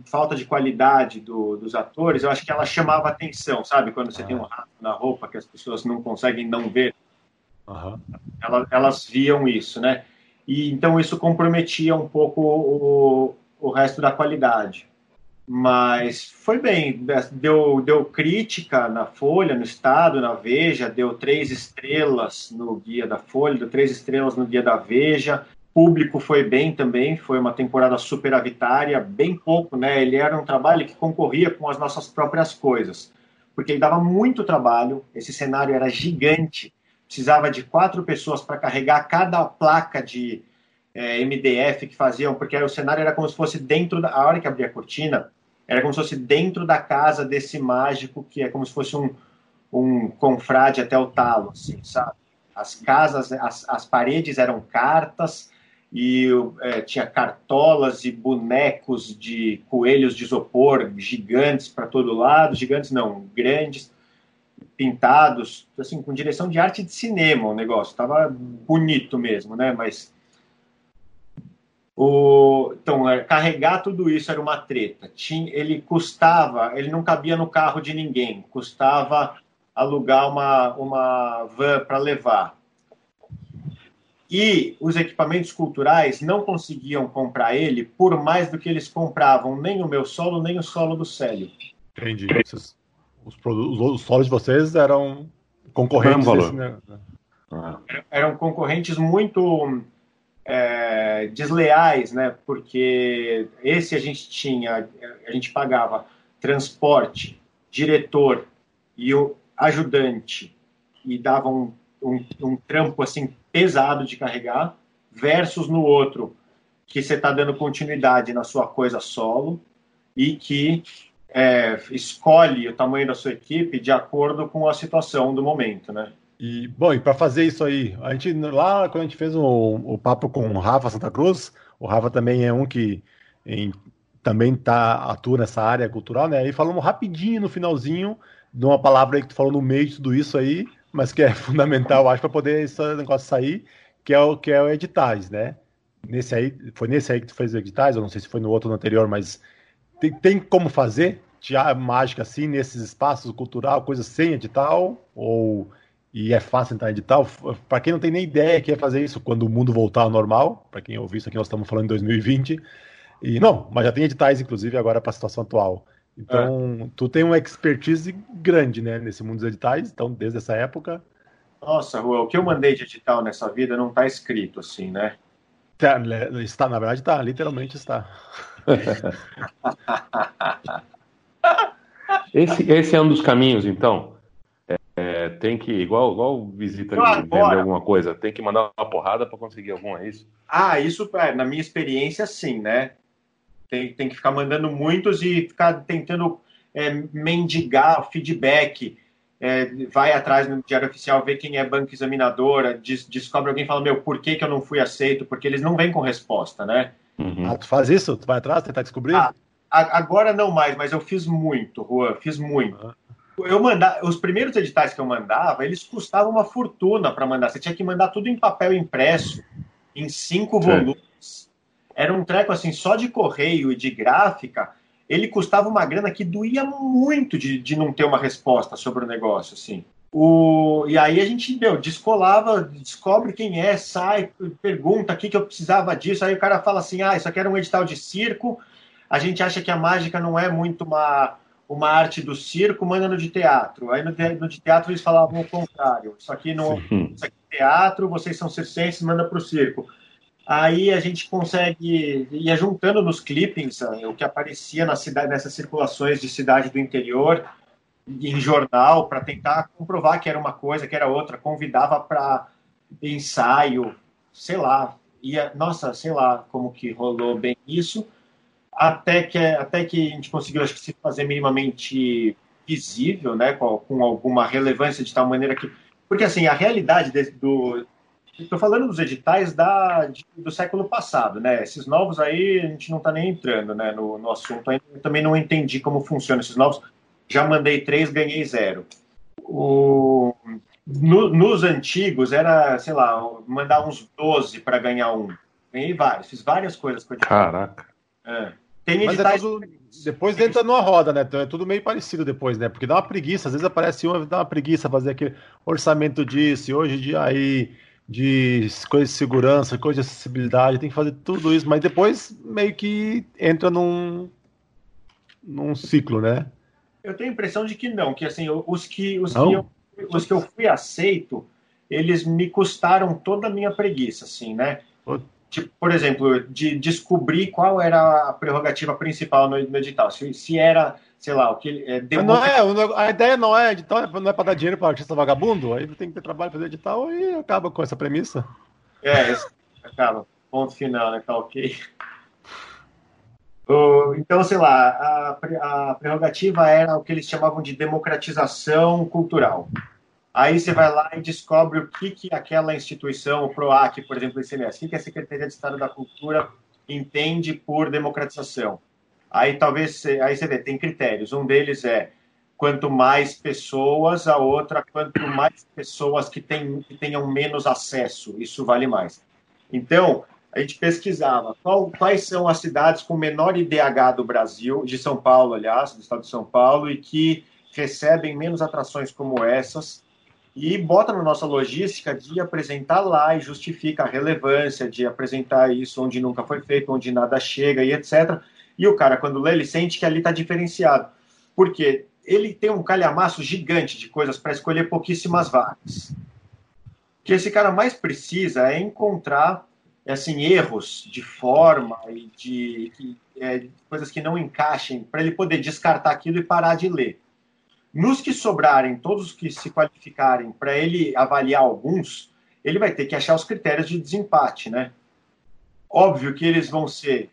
falta de qualidade do, dos atores, eu acho que ela chamava atenção, sabe? Quando você tem um rato na roupa que as pessoas não conseguem não ver. Uhum. Elas, elas viam isso, né? e então isso comprometia um pouco o, o resto da qualidade. Mas foi bem, deu, deu crítica na Folha, no Estado, na Veja, deu três estrelas no Guia da Folha, deu três estrelas no Guia da Veja. Público foi bem também, foi uma temporada superavitária, bem pouco, né? Ele era um trabalho que concorria com as nossas próprias coisas, porque ele dava muito trabalho, esse cenário era gigante, precisava de quatro pessoas para carregar cada placa de é, MDF que faziam, porque o cenário era como se fosse dentro da. A hora que abria a cortina, era como se fosse dentro da casa desse mágico, que é como se fosse um, um confrade até o talo, assim, sabe? As casas, as, as paredes eram cartas e é, tinha cartolas e bonecos de coelhos de isopor gigantes para todo lado, gigantes não, grandes pintados, assim, com direção de arte de cinema o negócio. Tava bonito mesmo, né? Mas o, então, é, carregar tudo isso era uma treta. Tinha, ele custava, ele não cabia no carro de ninguém, custava alugar uma, uma van para levar. E os equipamentos culturais não conseguiam comprar ele por mais do que eles compravam, nem o meu solo, nem o solo do Célio. Entendi os, os solos de vocês eram concorrentes. Desse, né? Eram concorrentes muito é, desleais, né? Porque esse a gente tinha, a gente pagava transporte, diretor e o ajudante e dava um, um, um trampo assim pesado de carregar, versus no outro que você está dando continuidade na sua coisa solo e que é, escolhe o tamanho da sua equipe de acordo com a situação do momento, né? E, bom, e para fazer isso aí, a gente lá quando a gente fez o, o papo com o Rafa Santa Cruz, o Rafa também é um que em, também tá, atua nessa área cultural, né? E falamos rapidinho no finalzinho de uma palavra que tu falou no meio de tudo isso aí, mas que é fundamental, acho, para poder esse negócio sair, que é o que é o editais, né? Nesse aí, foi nesse aí que tu fez os editais, eu não sei se foi no outro no anterior, mas tem, tem como fazer teatro, mágica assim nesses espaços cultural, coisa sem edital? Ou e é fácil entrar em edital? Para quem não tem nem ideia que é fazer isso quando o mundo voltar ao normal, para quem ouviu isso aqui, nós estamos falando em 2020. E não, mas já tem editais, inclusive, agora para a situação atual. Então, é. tu tem uma expertise grande, né, nesse mundo dos editais, então, desde essa época. Nossa, Rua, o que eu mandei de edital nessa vida não está escrito assim, né? Tá, está, na verdade, está, literalmente está. esse, esse é um dos caminhos, então. É, é tem que, igual, igual visita de vender alguma coisa, tem que mandar uma porrada para conseguir algum, é isso? Ah, isso, é, na minha experiência, sim, né? Tem, tem que ficar mandando muitos e ficar tentando é, mendigar feedback é, vai atrás no Diário Oficial, vê quem é banco examinadora, des descobre alguém e fala, meu, por que, que eu não fui aceito? Porque eles não vêm com resposta, né? Uhum. Ah, tu faz isso? Tu vai atrás, tentar descobrir? Ah, agora não mais, mas eu fiz muito, Juan, fiz muito. Uhum. Eu mandar, os primeiros editais que eu mandava, eles custavam uma fortuna para mandar. Você tinha que mandar tudo em papel impresso, em cinco volumes. Era um treco assim, só de correio e de gráfica ele custava uma grana que doía muito de, de não ter uma resposta sobre o negócio, assim. O, e aí a gente, meu, descolava, descobre quem é, sai, pergunta o que, que eu precisava disso. Aí o cara fala assim: ah, isso aqui era um edital de circo. A gente acha que a mágica não é muito uma, uma arte do circo, manda no de teatro. Aí no, no de teatro eles falavam o contrário. Isso aqui não isso aqui é teatro, vocês são circenses, manda para o circo. Aí a gente consegue ir juntando nos clippings eh, o que aparecia na cidade, nessas circulações de cidade do interior, em jornal, para tentar comprovar que era uma coisa, que era outra. Convidava para ensaio, sei lá. Ia, nossa, sei lá como que rolou bem isso. Até que, até que a gente conseguiu, acho que, se fazer minimamente visível, né, com, com alguma relevância de tal maneira que. Porque, assim, a realidade de, do, Estou falando dos editais da, de, do século passado, né? Esses novos aí a gente não está nem entrando né, no, no assunto ainda. Eu também não entendi como funcionam esses novos. Já mandei três, ganhei zero. O, no, nos antigos era, sei lá, mandar uns 12 para ganhar um. Ganhei vários, fiz várias coisas com edital. Caraca. É. Tem Mas editais... é tudo, depois entra numa roda, né? Então é tudo meio parecido depois, né? Porque dá uma preguiça, às vezes aparece um, dá uma preguiça fazer aquele orçamento disso, e hoje dia aí de coisas de segurança, coisas de acessibilidade, tem que fazer tudo isso, mas depois meio que entra num, num ciclo, né? Eu tenho a impressão de que não, que assim, os que, os, que eu, os que eu fui aceito, eles me custaram toda a minha preguiça, assim, né? Tipo, por exemplo, de descobrir qual era a prerrogativa principal no, no edital. Se, se era sei lá, o que é, não é, a ideia não é edital, não é para dar dinheiro para artista vagabundo, aí tem que ter trabalho para fazer edital e acaba com essa premissa. É, acaba. Ponto final, né? Tá ok. Então, sei lá, a, a prerrogativa era o que eles chamavam de democratização cultural. Aí você vai lá e descobre o que, que aquela instituição, o PROAC, por exemplo, o ICMS, o que, que a Secretaria de Estado da Cultura entende por democratização. Aí talvez, aí você vê, tem critérios. Um deles é quanto mais pessoas, a outra, quanto mais pessoas que, tem, que tenham menos acesso, isso vale mais. Então, a gente pesquisava qual, quais são as cidades com menor IDH do Brasil, de São Paulo, aliás, do estado de São Paulo, e que recebem menos atrações como essas, e bota na nossa logística de apresentar lá e justifica a relevância de apresentar isso onde nunca foi feito, onde nada chega e etc. E o cara, quando lê, ele sente que ali está diferenciado. Porque ele tem um calhamaço gigante de coisas para escolher pouquíssimas vagas. O que esse cara mais precisa é encontrar assim erros de forma e de, é, coisas que não encaixem para ele poder descartar aquilo e parar de ler. Nos que sobrarem, todos os que se qualificarem para ele avaliar alguns, ele vai ter que achar os critérios de desempate, né? Óbvio que eles vão ser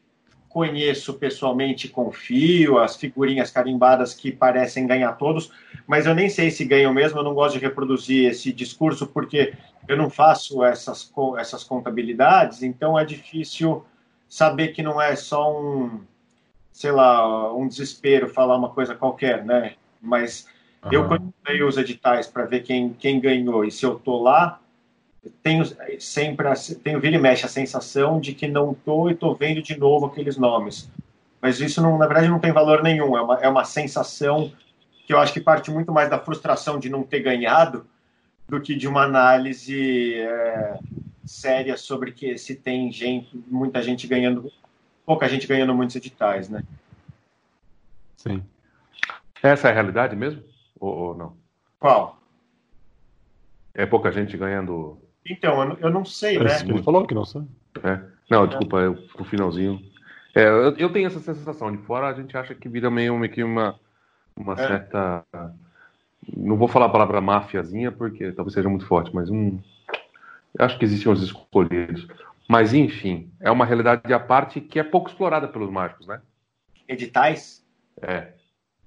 conheço pessoalmente, confio, as figurinhas carimbadas que parecem ganhar todos, mas eu nem sei se ganham mesmo, eu não gosto de reproduzir esse discurso porque eu não faço essas, essas contabilidades, então é difícil saber que não é só um, sei lá, um desespero falar uma coisa qualquer, né? Mas uhum. eu, quando leio os editais para ver quem, quem ganhou e se eu tô lá, tenho sempre tenho vira e mexe a sensação de que não estou e estou vendo de novo aqueles nomes. Mas isso, não, na verdade, não tem valor nenhum. É uma, é uma sensação que eu acho que parte muito mais da frustração de não ter ganhado do que de uma análise é, séria sobre que se tem gente, muita gente ganhando, pouca gente ganhando muitos editais, né? Sim. Essa é a realidade mesmo? Ou, ou não? Qual? É pouca gente ganhando. Então, eu, não sei, é né? Ele falou que não sei. É. Não, desculpa, eu, no finalzinho. É, eu, eu, tenho essa sensação. De fora a gente acha que vira meio, meio que uma, uma é. certa. Não vou falar a palavra máfiazinha, porque talvez seja muito forte, mas um. Eu acho que existem os escolhidos. Mas, enfim, é uma realidade à parte que é pouco explorada pelos mágicos, né? Editais? É.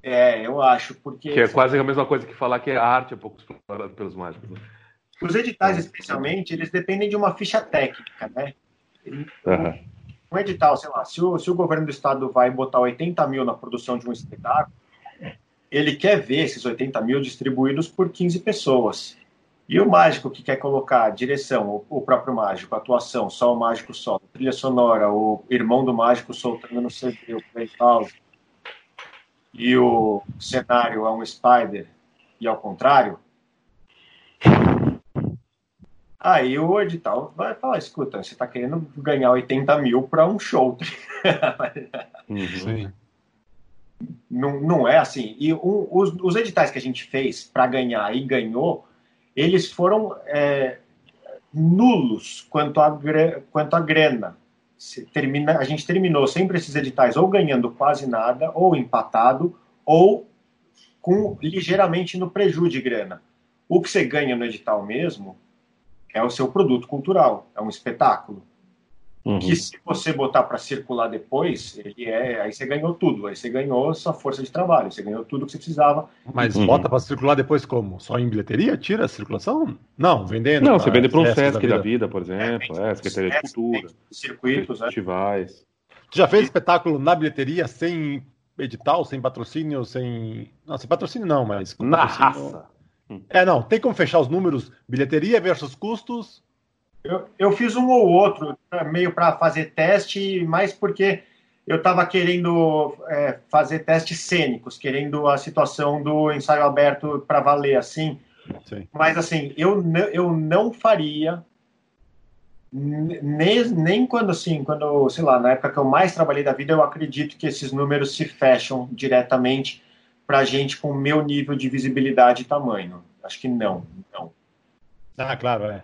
É, eu acho, porque. Que é quase a mesma coisa que falar que a arte é pouco explorada pelos mágicos. Né? Os editais, especialmente, eles dependem de uma ficha técnica, né? Uhum. Um edital, sei lá, se o, se o governo do estado vai botar 80 mil na produção de um espetáculo, ele quer ver esses 80 mil distribuídos por 15 pessoas. E o mágico que quer colocar direção, o, próprio mágico, atuação, só o mágico só, trilha sonora, o irmão do mágico soltando no CD, o playhouse, e o cenário é um spider e ao contrário, aí o edital vai falar, escuta, você está querendo ganhar 80 mil para um show. Uhum. Não, não é assim. E um, os, os editais que a gente fez para ganhar e ganhou, eles foram é, nulos quanto a, quanto a grana. Termina, a gente terminou sempre esses editais ou ganhando quase nada, ou empatado, ou com ligeiramente no prejuízo de grana. O que você ganha no edital mesmo é o seu produto cultural, é um espetáculo. Uhum. Que se você botar para circular depois, ele é, aí você ganhou tudo, aí você ganhou sua força de trabalho, você ganhou tudo que você precisava. Mas uhum. bota para circular depois como? Só em bilheteria? Tira a circulação? Não, vendendo. Não, você vende para um Sesc da vida, da vida por exemplo, é, é Secretaria de Cultura, circuitos, né? festivais. Tu já fez espetáculo na bilheteria sem edital, sem patrocínio, sem. Não, sem patrocínio não, mas. Na raça. É, não, tem como fechar os números bilheteria versus custos? Eu, eu fiz um ou outro, meio para fazer teste, mais porque eu estava querendo é, fazer testes cênicos, querendo a situação do ensaio aberto para valer, assim. Sim. Mas, assim, eu, eu não faria, nem, nem quando, assim, quando, sei lá, na época que eu mais trabalhei da vida, eu acredito que esses números se fecham diretamente para gente com o meu nível de visibilidade e tamanho. Acho que não, não. Ah, claro, é.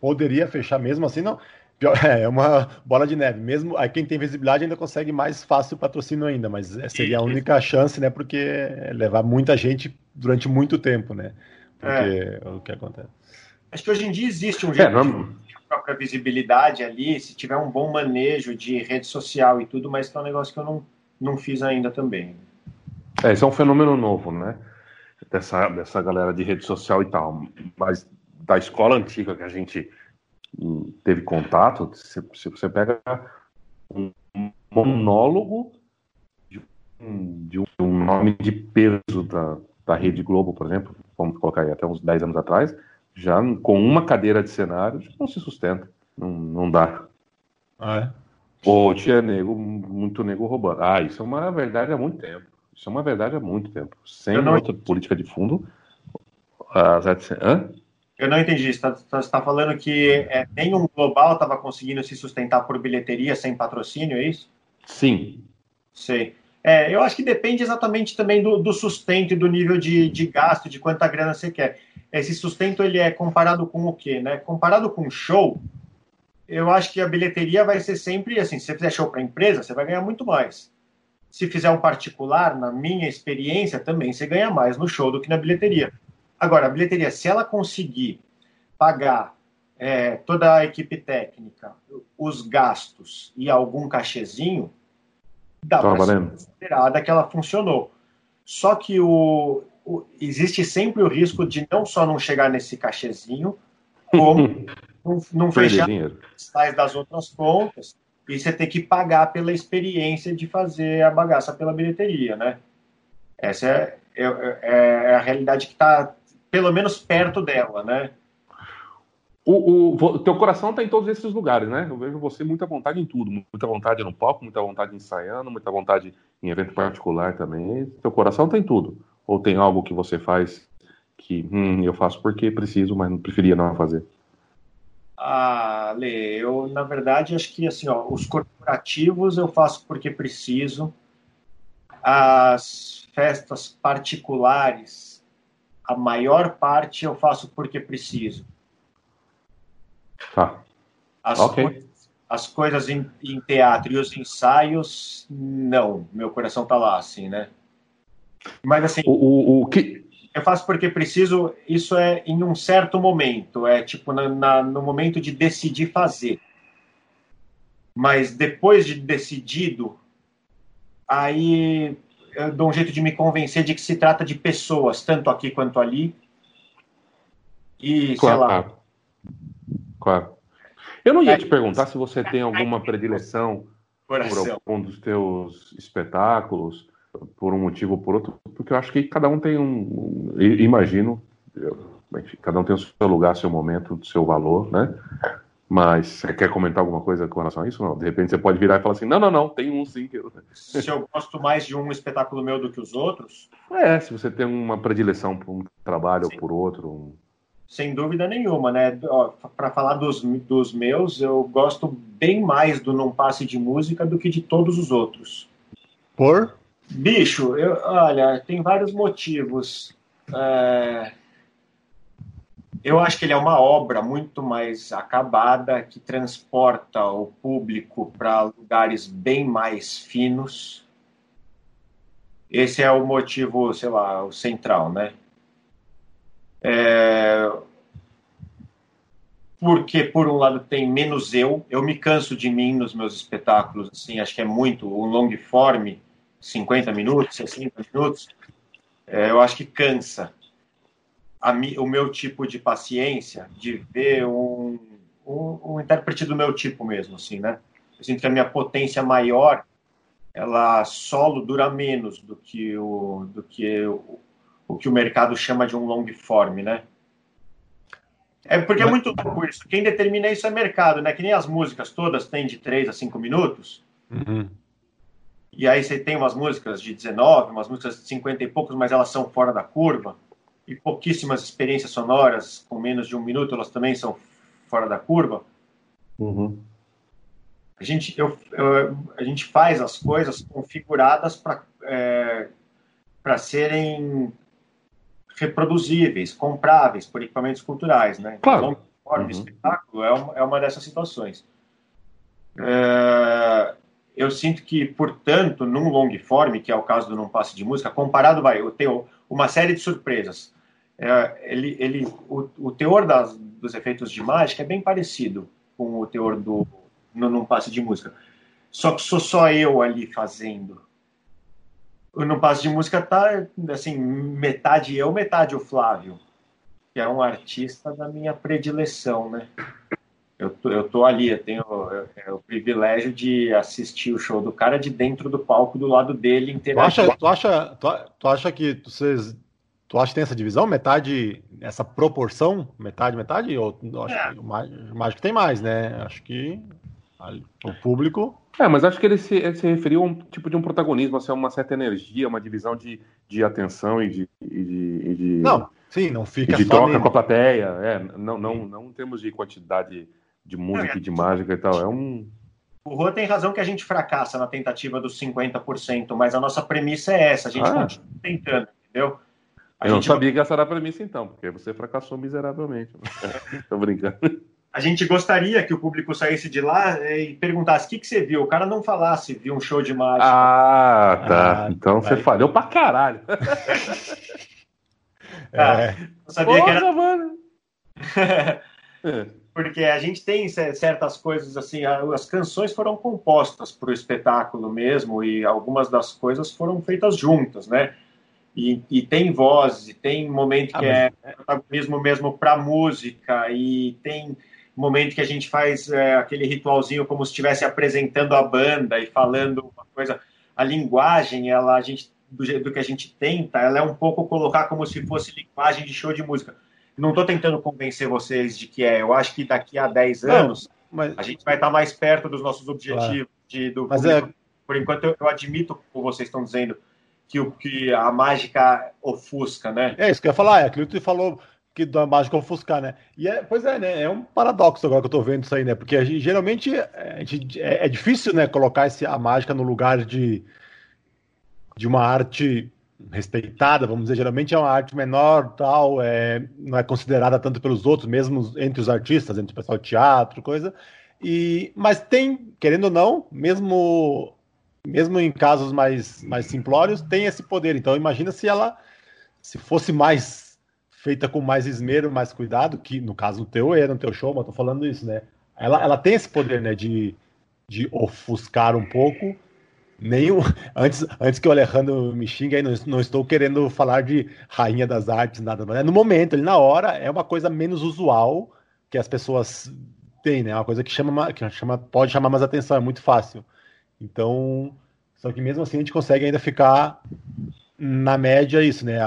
Poderia fechar mesmo assim, não. É uma bola de neve. Mesmo aí quem tem visibilidade ainda consegue mais fácil o patrocínio ainda, mas seria a única chance, né? Porque é levar muita gente durante muito tempo, né? Porque é. o que acontece. Acho que hoje em dia existe um é, jeito é, de própria visibilidade ali, se tiver um bom manejo de rede social e tudo, mas que é um negócio que eu não, não fiz ainda também. É, isso é um fenômeno novo, né? Dessa, dessa galera de rede social e tal. Mas da escola antiga que a gente hum, teve contato, se, se você pega um monólogo de um, de um nome de peso da, da Rede Globo, por exemplo, vamos colocar aí até uns 10 anos atrás, já com uma cadeira de cenário, não se sustenta. Não, não dá. Ah, é? Ou tinha nego, muito nego roubando. Ah, isso é uma verdade há muito tempo. Isso é uma verdade há muito tempo. Sem não... outra política de fundo, as Hã? Eu não entendi. Você está tá, falando que é, nenhum global estava conseguindo se sustentar por bilheteria sem patrocínio, é isso? Sim. Sei. É, eu acho que depende exatamente também do, do sustento e do nível de, de, gasto, de quanta grana você quer. Esse sustento ele é comparado com o quê? Né? Comparado com show, eu acho que a bilheteria vai ser sempre assim. Se você fizer show para empresa, você vai ganhar muito mais. Se fizer um particular, na minha experiência, também você ganha mais no show do que na bilheteria. Agora, a bilheteria, se ela conseguir pagar é, toda a equipe técnica, os gastos e algum cachezinho, dá tá para ser considerada que ela funcionou. Só que o, o, existe sempre o risco de não só não chegar nesse cachezinho, como não, não fechar as das outras contas e você ter que pagar pela experiência de fazer a bagaça pela bilheteria, né? Essa é, é, é a realidade que está pelo menos perto dela, né? O, o, teu coração está em todos esses lugares, né? Eu vejo você muita vontade em tudo, muita vontade no palco, muita vontade ensaiando, muita vontade em evento particular também. Teu coração tem tudo. Ou tem algo que você faz que hum, eu faço porque preciso, mas não preferia não fazer? Ah, Lê, eu na verdade acho que assim, ó, os corporativos eu faço porque preciso. As festas particulares a maior parte eu faço porque preciso. Tá. As, okay. coisas, as coisas em, em, teatro e os ensaios, não. Meu coração tá lá, assim, né? Mas assim. O, o, o que. Eu faço porque preciso, isso é em um certo momento, é tipo na, na, no momento de decidir fazer. Mas depois de decidido, aí eu dou um jeito de me convencer de que se trata de pessoas, tanto aqui quanto ali. E, claro. sei lá. Claro. Eu não ia é, te perguntar se você tem alguma predileção por algum dos teus espetáculos, por um motivo ou por outro, porque eu acho que cada um tem um. um imagino, enfim, cada um tem o seu lugar, seu momento, seu valor, né? Mas você quer comentar alguma coisa com relação a isso? Não? De repente você pode virar e falar assim: não, não, não, tem um sim. Que eu... Se eu gosto mais de um espetáculo meu do que os outros? É, se você tem uma predileção por um trabalho sim. ou por outro. Um... Sem dúvida nenhuma, né? Para falar dos, dos meus, eu gosto bem mais do Não Passe de Música do que de todos os outros. Por? Bicho, eu, olha, tem vários motivos. É eu acho que ele é uma obra muito mais acabada, que transporta o público para lugares bem mais finos. Esse é o motivo, sei lá, o central, né? É... Porque, por um lado, tem menos eu. Eu me canso de mim nos meus espetáculos, assim, acho que é muito. Um long form, 50 minutos, 60 minutos, é, eu acho que cansa a, o meu tipo de paciência de ver um, um, um, intérprete do meu tipo mesmo, assim, né? Eu sinto que a minha potência maior, ela solo dura menos do que o, do que o, o que o mercado chama de um long form, né? É porque é muito louco isso. Quem determina isso é mercado, né? Que nem as músicas todas têm de 3 a 5 minutos. Uhum. E aí você tem umas músicas de 19, umas músicas de 50 e poucos, mas elas são fora da curva e pouquíssimas experiências sonoras com menos de um minuto, elas também são fora da curva. Uhum. A, gente, eu, eu, a gente faz as coisas configuradas para é, serem reproduzíveis, compráveis por equipamentos culturais. Né? Claro. Então, uhum. espetáculo é uma, é uma dessas situações. É, eu sinto que, portanto, num long form, que é o caso do Não Passe de Música, comparado, vai, eu tenho uma série de surpresas é, ele, ele, o, o teor das, dos efeitos de mágica é bem parecido com o teor do no, num passe de música. Só que sou só eu ali fazendo. No passe de música tá assim, metade eu, metade o Flávio, que é um artista da minha predileção, né? Eu tô, eu tô ali, eu tenho eu, eu, é o privilégio de assistir o show do cara de dentro do palco, do lado dele, interagindo. Tu acha, tu acha, tu, tu acha que vocês Tu acha que tem essa divisão? Metade, essa proporção? Metade, metade? Ou, acho é. que o Mágico tem mais, né? Acho que o público. É, mas acho que ele se, ele se referiu a um tipo de um protagonismo, assim, a uma certa energia, uma divisão de, de atenção e de, e de, e de. Não, sim, não fica. de troca nele. com a plateia. É, não, não, não em termos de quantidade de música e de mágica e tal. É um. O Rô tem razão que a gente fracassa na tentativa dos 50%, mas a nossa premissa é essa, a gente ah. continua tentando, entendeu? A eu não sabia que essa era a premissa então, porque você fracassou miseravelmente. Tô brincando. A gente gostaria que o público saísse de lá e perguntasse o que, que você viu. O cara não falasse, viu um show de mágica. Ah, tá. Ah, então vai. você falhou pra caralho. Ah, é. Eu sabia Porra, que era... mano. Porque a gente tem certas coisas assim, as canções foram compostas para o espetáculo mesmo e algumas das coisas foram feitas juntas, né? E, e, tem voz, e tem momento ah, que é mas... é protagonismo mesmo para música, e tem momento que a gente faz é, aquele ritualzinho como se estivesse apresentando a banda e falando uma coisa. A linguagem, ela, a gente, do, do que a gente tenta, ela é um pouco colocar como se fosse linguagem de show de música. Não estou tentando convencer vocês de que é. Eu acho que daqui a 10 anos mas... a gente vai estar mais perto dos nossos objetivos. Claro. De, do mas é... Por enquanto, eu, eu admito o que vocês estão dizendo que, o, que a mágica ofusca, né? É isso que eu ia falar, é aquilo que tu falou que da mágica ofuscar, né? E é, pois é, né? É um paradoxo agora que eu tô vendo isso aí, né? Porque a gente, geralmente a gente, é, é, difícil, né, colocar esse, a mágica no lugar de, de uma arte respeitada, vamos dizer, geralmente é uma arte menor, tal, é, não é considerada tanto pelos outros, mesmo entre os artistas, entre o pessoal de teatro, coisa. E, mas tem, querendo ou não, mesmo mesmo em casos mais, mais simplórios, tem esse poder. Então imagina se ela se fosse mais feita com mais esmero, mais cuidado, que no caso do teu era no teu show, mas tô falando isso, né? Ela, ela tem esse poder, né, de, de ofuscar um pouco Nenhum. Antes, antes que o Alejandro me xingue, aí não, não, estou querendo falar de rainha das artes, nada. Mas no momento, ele na hora, é uma coisa menos usual que as pessoas têm, né? É uma coisa que chama, que chama, pode chamar mais atenção, é muito fácil. Então, só que mesmo assim a gente consegue ainda ficar na média isso, né?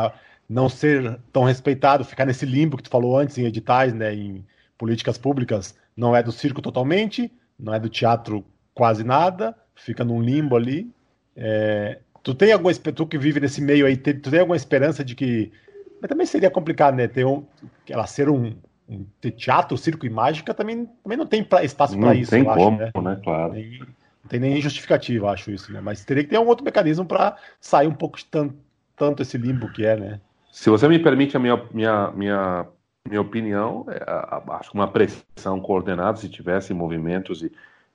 Não ser tão respeitado, ficar nesse limbo que tu falou antes em editais, né? Em políticas públicas, não é do circo totalmente, não é do teatro quase nada fica num limbo ali. É, tu tem alguma tu que vive nesse meio aí, tu tem alguma esperança de que. Mas também seria complicado, né? Ter um, ela ser um, um teatro, circo e mágica também, também não tem pra, espaço para isso. Não tem como, acho, né? né? Claro. Nem, não tem nem justificativa, acho isso, né? Mas teria que ter um outro mecanismo para sair um pouco de tanto, tanto esse limbo que é, né? Se você me permite a minha, minha, minha, minha opinião, é, acho que uma pressão coordenada, se tivesse movimentos e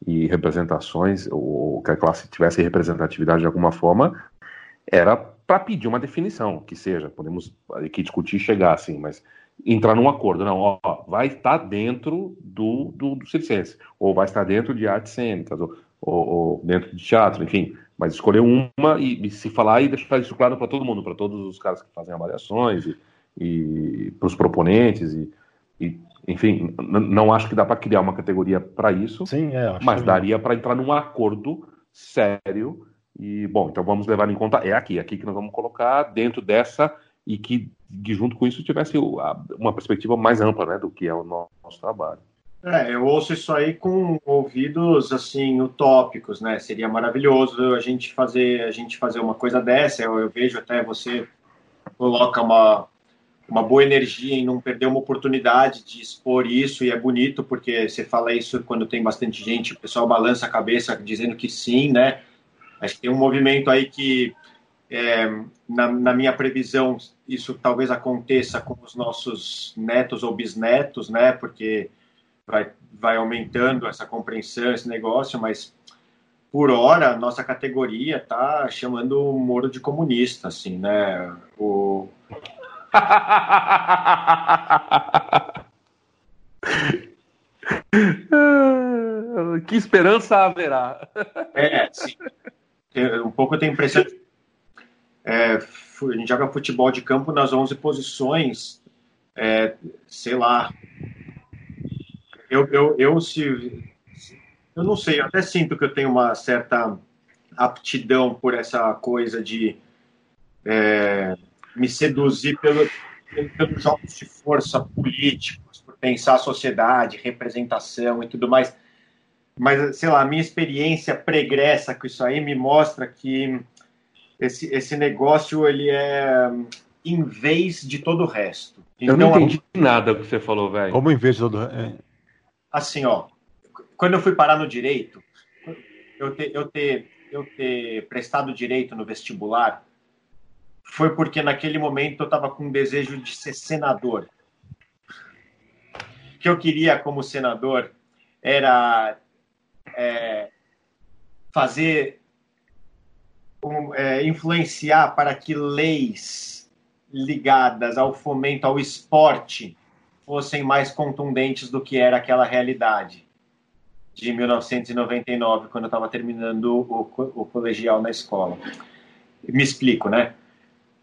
e representações, ou que a classe tivesse representatividade de alguma forma, era para pedir uma definição, que seja, podemos aqui discutir e chegar assim, mas entrar num acordo, não, ó, vai estar dentro do, do, do circense, ou vai estar dentro de artes cênicas, ou, ou, ou, dentro de teatro, enfim, mas escolher uma e, e se falar e deixar isso claro para todo mundo, para todos os caras que fazem avaliações e, e para os proponentes e, e enfim, não acho que dá para criar uma categoria para isso, Sim, é, mas daria para entrar num acordo sério. E, bom, então vamos levar em conta. É aqui, aqui que nós vamos colocar dentro dessa e que, que junto com isso tivesse uma perspectiva mais ampla né, do que é o nosso trabalho. É, eu ouço isso aí com ouvidos assim utópicos, né? Seria maravilhoso a gente fazer a gente fazer uma coisa dessa. Eu, eu vejo até você coloca uma uma boa energia em não perder uma oportunidade de expor isso, e é bonito porque você fala isso quando tem bastante gente, o pessoal balança a cabeça dizendo que sim, né? Acho que tem um movimento aí que, é, na, na, minha previsão, isso talvez aconteça com os nossos netos ou bisnetos, né? Porque vai, vai aumentando essa compreensão, esse negócio, mas por hora, nossa categoria tá chamando o Moro de comunista, assim, né? O, que esperança haverá? É, sim. Um pouco eu tenho a impressão. É, a gente joga futebol de campo nas 11 posições, é, sei lá. Eu, eu, eu, se, eu não sei, eu até sinto que eu tenho uma certa aptidão por essa coisa de. É, me seduzir pelo, pelos jogos de força políticos, por pensar a sociedade, representação e tudo mais. Mas, sei lá, a minha experiência pregressa com isso aí me mostra que esse, esse negócio ele é em vez de todo o resto. Então, eu não então, entendi a... nada que você falou, velho. Como em vez de todo o é. Assim, ó, quando eu fui parar no direito, eu ter, eu ter, eu ter prestado direito no vestibular, foi porque naquele momento eu estava com um desejo de ser senador. O que eu queria como senador era é, fazer, um, é, influenciar para que leis ligadas ao fomento ao esporte fossem mais contundentes do que era aquela realidade de 1999, quando eu estava terminando o, o colegial na escola. Me explico, né?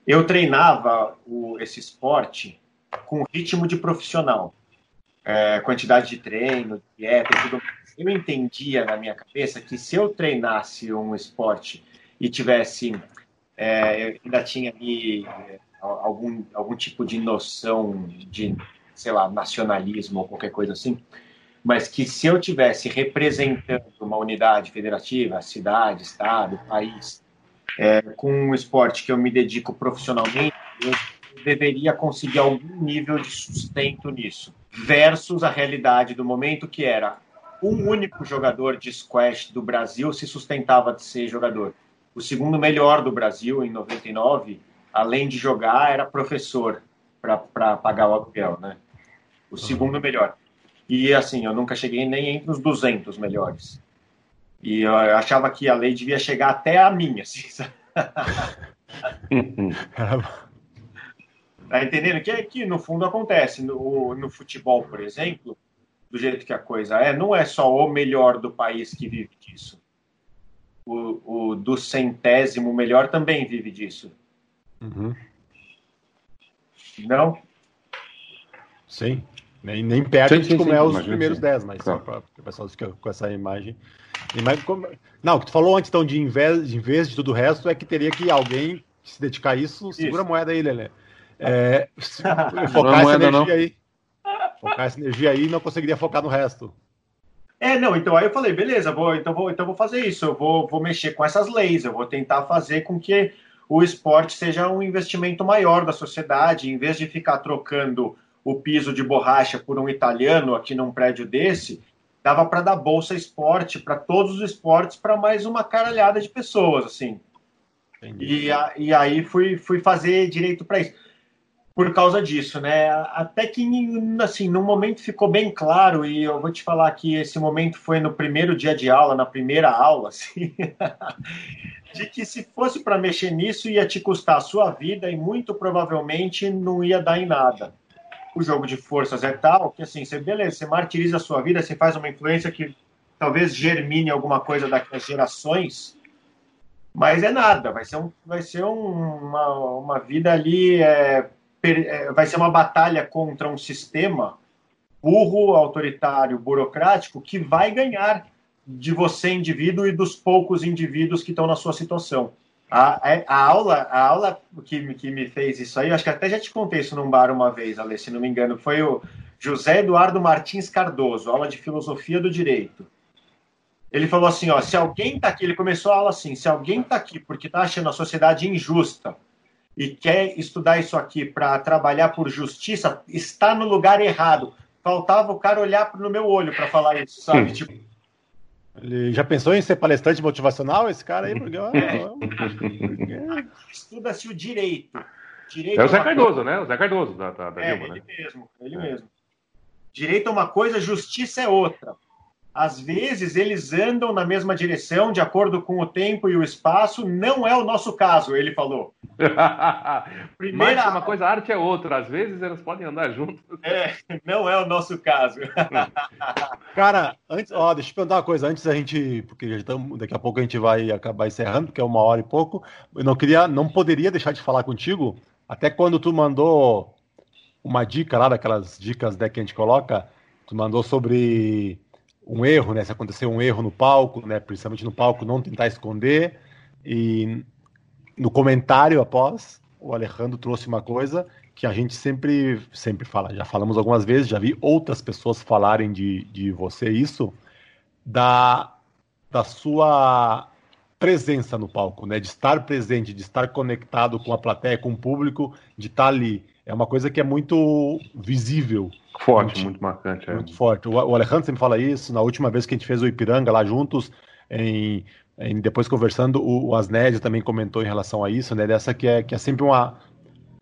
Eu treinava o, esse esporte com ritmo de profissional, é, quantidade de treino, dieta tudo. Eu entendia na minha cabeça que se eu treinasse um esporte e tivesse, é, ainda tinha ali é, algum, algum tipo de noção de, sei lá, nacionalismo ou qualquer coisa assim, mas que se eu tivesse representando uma unidade federativa, cidade, estado, país, é, com um esporte que eu me dedico profissionalmente, eu deveria conseguir algum nível de sustento nisso, versus a realidade do momento que era um único jogador de squash do Brasil se sustentava de ser jogador. O segundo melhor do Brasil, em 99, além de jogar, era professor para pagar o aluguel, né? O segundo melhor. E assim, eu nunca cheguei nem entre os 200 melhores. E eu achava que a lei devia chegar até a minha, assim, tá entendendo? Que, que no fundo acontece. No, no futebol, por exemplo, do jeito que a coisa é, não é só o melhor do país que vive disso. O, o do centésimo melhor também vive disso. Uhum. Não? Sim. Nem, nem perto sim, de como sim, é os primeiros sim. 10, mas claro. só para o pessoal com essa imagem. Imagem como... Não, o que tu falou antes, então, de em, vez, de em vez de tudo o resto, é que teria que alguém se dedicar a isso, isso. segura a moeda aí, Lelê. É, focar essa energia não. aí. Focar essa energia aí não conseguiria focar no resto. É, não, então aí eu falei, beleza, vou, então, vou, então vou fazer isso, eu vou, vou mexer com essas leis, eu vou tentar fazer com que o esporte seja um investimento maior da sociedade, em vez de ficar trocando o piso de borracha por um italiano aqui num prédio desse, dava para dar bolsa esporte para todos os esportes para mais uma caralhada de pessoas, assim. E, a, e aí fui, fui fazer direito para isso. Por causa disso, né? Até que, assim, no momento ficou bem claro, e eu vou te falar que esse momento foi no primeiro dia de aula, na primeira aula, assim, de que se fosse para mexer nisso ia te custar a sua vida e muito provavelmente não ia dar em nada o jogo de forças é tal que assim, você beleza, você martiriza a sua vida, você faz uma influência que talvez germine alguma coisa daqui a gerações, mas é nada, vai ser, um, vai ser um, uma, uma vida ali, é, per, é, vai ser uma batalha contra um sistema burro, autoritário, burocrático, que vai ganhar de você, indivíduo, e dos poucos indivíduos que estão na sua situação. A, é, a, aula, a aula que, que me fez isso aí, acho que até já te contei isso num bar uma vez, Ale, se não me engano, foi o José Eduardo Martins Cardoso, aula de filosofia do direito. Ele falou assim, ó, se alguém está aqui, ele começou a aula assim, se alguém está aqui porque está achando a sociedade injusta e quer estudar isso aqui para trabalhar por justiça, está no lugar errado. Faltava o cara olhar no meu olho para falar isso, sabe? Tipo, ele já pensou em ser palestrante motivacional, esse cara aí? Porque, Estuda-se o direito. direito é o Zé Cardoso, né? O Zé Cardoso da, da, da é, Dilma, ele né? mesmo, ele é. mesmo. Direito é uma coisa, justiça é outra às vezes eles andam na mesma direção, de acordo com o tempo e o espaço. Não é o nosso caso, ele falou. Primeira... Mas uma coisa, arte é outra. Às vezes elas podem andar juntas. É, não é o nosso caso. Cara, antes, ó, deixa eu perguntar uma coisa. Antes a gente, porque já estamos, daqui a pouco a gente vai acabar encerrando, porque é uma hora e pouco. Eu não queria, não poderia deixar de falar contigo. Até quando tu mandou uma dica lá daquelas dicas né, que a gente coloca, tu mandou sobre um erro, né? Se acontecer um erro no palco, né? Principalmente no palco, não tentar esconder. E no comentário após, o Alejandro trouxe uma coisa que a gente sempre, sempre fala, já falamos algumas vezes, já vi outras pessoas falarem de, de você isso, da, da sua presença no palco, né? De estar presente, de estar conectado com a plateia, com o público, de estar ali. É uma coisa que é muito visível Forte, muito, muito marcante. É. Muito forte. O, o Alejandro sempre fala isso. Na última vez que a gente fez o Ipiranga lá juntos, em, em depois conversando, o, o Asnésio também comentou em relação a isso, né? Dessa que é, que é sempre uma.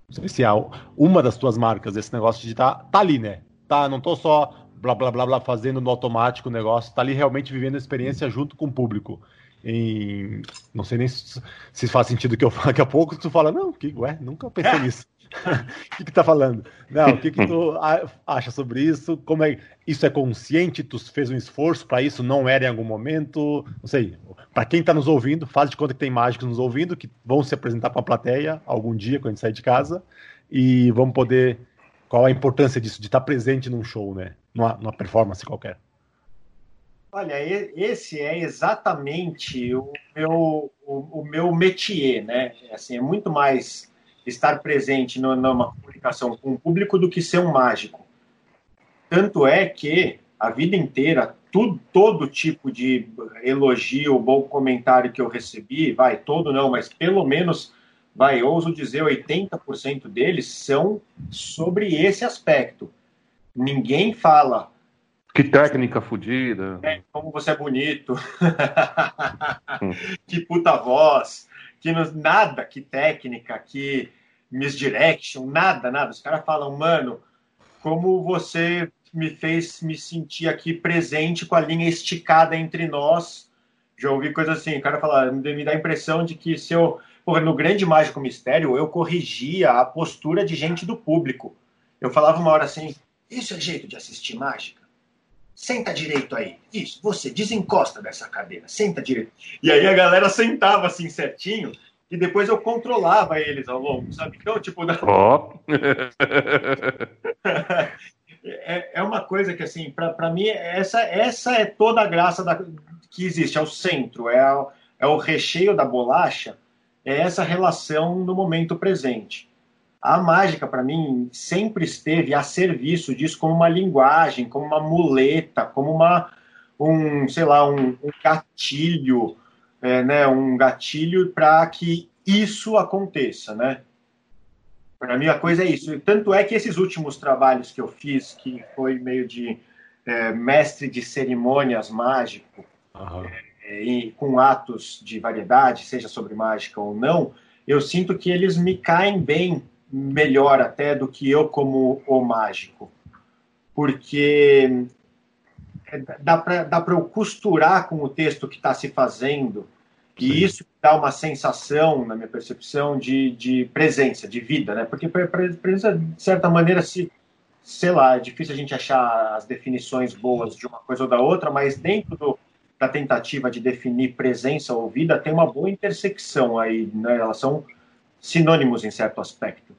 Se é uma das tuas marcas, esse negócio de estar tá, tá ali, né? Tá, não tô só blá blá blá blá fazendo no automático o negócio, tá ali realmente vivendo a experiência junto com o público. Em, não sei nem se, se faz sentido que eu falo daqui a pouco, tu fala, não, que, ué, nunca pensei nisso. O que, que tá falando? Não, o que, que tu acha sobre isso? Como é isso é consciente? Tu fez um esforço para isso? Não era em algum momento? Não sei. Para quem está nos ouvindo, faz de conta que tem mágicos nos ouvindo que vão se apresentar para a plateia algum dia quando a gente sair de casa e vamos poder. Qual a importância disso de estar tá presente num show, né? Numa, numa performance qualquer. Olha, esse é exatamente o meu, o, o meu métier, né? Assim, é muito mais estar presente numa comunicação com o público do que ser um mágico. Tanto é que a vida inteira, tudo, todo tipo de elogio, bom comentário que eu recebi, vai, todo não, mas pelo menos, vai, ouso dizer, 80% deles são sobre esse aspecto. Ninguém fala. Que técnica fodida. É, como você é bonito. Hum. que puta voz. Que nada, que técnica, que misdirection, nada, nada. Os caras falam, mano, como você me fez me sentir aqui presente com a linha esticada entre nós. Já ouvi coisas assim, o cara fala, me dá a impressão de que se eu. Porra, no Grande Mágico Mistério, eu corrigia a postura de gente do público. Eu falava uma hora assim: Isso é jeito de assistir mágica? Senta direito aí. Isso, você desencosta dessa cadeira, senta direito. E aí a galera sentava assim certinho e depois eu controlava eles ao longo, sabe? Então, tipo. Oh. é, é uma coisa que, assim, para mim, essa, essa é toda a graça da, que existe, é o centro, é, a, é o recheio da bolacha, é essa relação no momento presente. A mágica, para mim, sempre esteve a serviço disso como uma linguagem, como uma muleta, como uma, um, sei lá, um, um gatilho, é, né, um gatilho para que isso aconteça, né? Para mim a coisa é isso. Tanto é que esses últimos trabalhos que eu fiz, que foi meio de é, mestre de cerimônias mágico, uhum. é, e com atos de variedade, seja sobre mágica ou não, eu sinto que eles me caem bem melhor até do que eu como o mágico. Porque é, dá para eu costurar com o texto que está se fazendo e isso dá uma sensação, na minha percepção, de, de presença, de vida, né? Porque presença, de certa maneira, se, sei lá, é difícil a gente achar as definições boas de uma coisa ou da outra, mas dentro do, da tentativa de definir presença ou vida, tem uma boa intersecção aí, né? Elas são sinônimos em certo aspecto.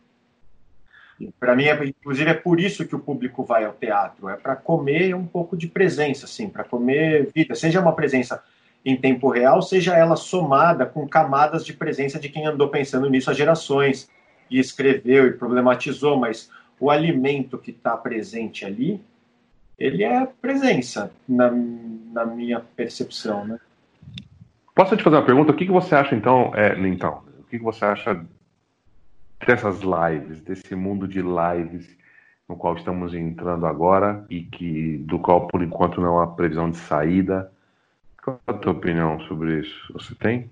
Para mim, é, inclusive, é por isso que o público vai ao teatro, é para comer um pouco de presença, assim, para comer vida, seja uma presença em tempo real, seja ela somada com camadas de presença de quem andou pensando nisso há gerações e escreveu e problematizou, mas o alimento que está presente ali, ele é presença, na, na minha percepção, né? Posso te fazer uma pergunta? O que, que você acha, então, é, então, que, você acha dessas lives, desse mundo de lives no qual estamos entrando agora e que do qual, por enquanto, não há previsão de saída? Qual a tua opinião sobre isso? Você tem?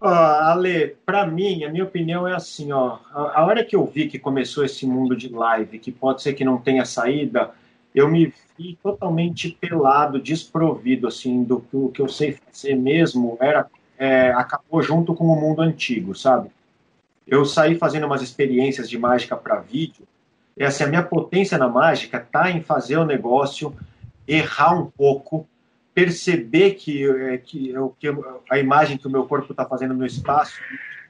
Uh, Ale, para mim, a minha opinião é assim, ó. A, a, hora que eu vi que começou esse mundo de live, que pode ser que não tenha saída, eu me vi totalmente pelado, desprovido, assim, do, do que eu sei fazer mesmo, era é, acabou junto com o mundo antigo, sabe? Eu saí fazendo umas experiências de mágica para vídeo, e assim, a minha potência na mágica tá em fazer o negócio, errar um pouco, perceber que, é, que, que a imagem que o meu corpo está fazendo no espaço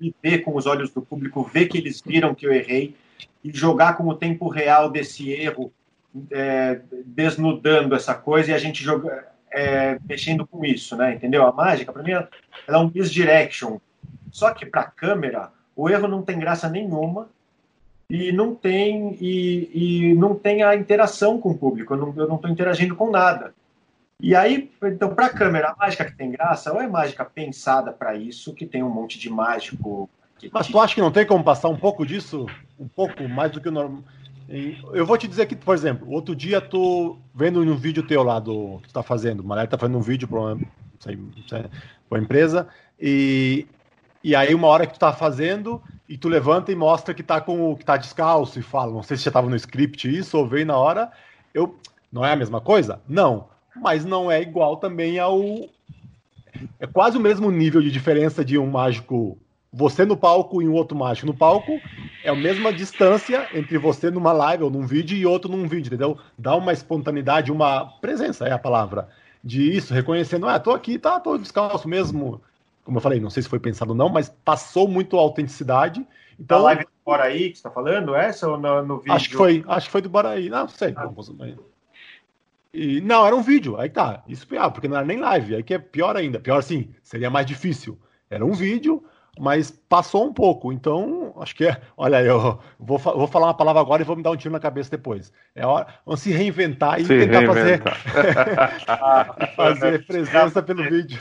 e ver com os olhos do público, ver que eles viram que eu errei e jogar com o tempo real desse erro, é, desnudando essa coisa e a gente joga, é, mexendo com isso, né? Entendeu? A mágica, para mim, ela é um misdirection. Só que para câmera, o erro não tem graça nenhuma e não tem e, e não tem a interação com o público. Eu não estou interagindo com nada. E aí, então, para câmera, a mágica que tem graça, ou é mágica pensada para isso, que tem um monte de mágico. Mas tu acha que não tem como passar um pouco disso? Um pouco mais do que o normal? Eu vou te dizer que, por exemplo, outro dia tu vendo um vídeo teu lá do que tu tá fazendo, o Malé tá fazendo um vídeo para uma, uma empresa, e, e aí uma hora que tu tá fazendo, e tu levanta e mostra que tá com que tá descalço e fala, não sei se já tava no script isso, ou veio na hora, eu. Não é a mesma coisa? Não mas não é igual também ao. É quase o mesmo nível de diferença de um mágico, você no palco e um outro mágico no palco, é a mesma distância entre você numa live ou num vídeo e outro num vídeo, entendeu? Dá uma espontaneidade, uma presença, é a palavra, de isso, reconhecendo, ah, tô aqui, tá, tô descalço mesmo. Como eu falei, não sei se foi pensado ou não, mas passou muito a autenticidade. Então, a live do Boraí que você tá falando, essa ou no, no vídeo? Acho que foi, acho que foi do Boraí. Não, não sei. Ah. E, não, era um vídeo. Aí tá. Isso pior, porque não era nem live. Aí que é pior ainda. Pior sim, seria mais difícil. Era um vídeo, mas passou um pouco. Então, acho que é. Olha, eu vou, vou falar uma palavra agora e vou me dar um tiro na cabeça depois. É hora. Vamos se reinventar e se tentar reinventar. fazer. fazer presença pelo vídeo.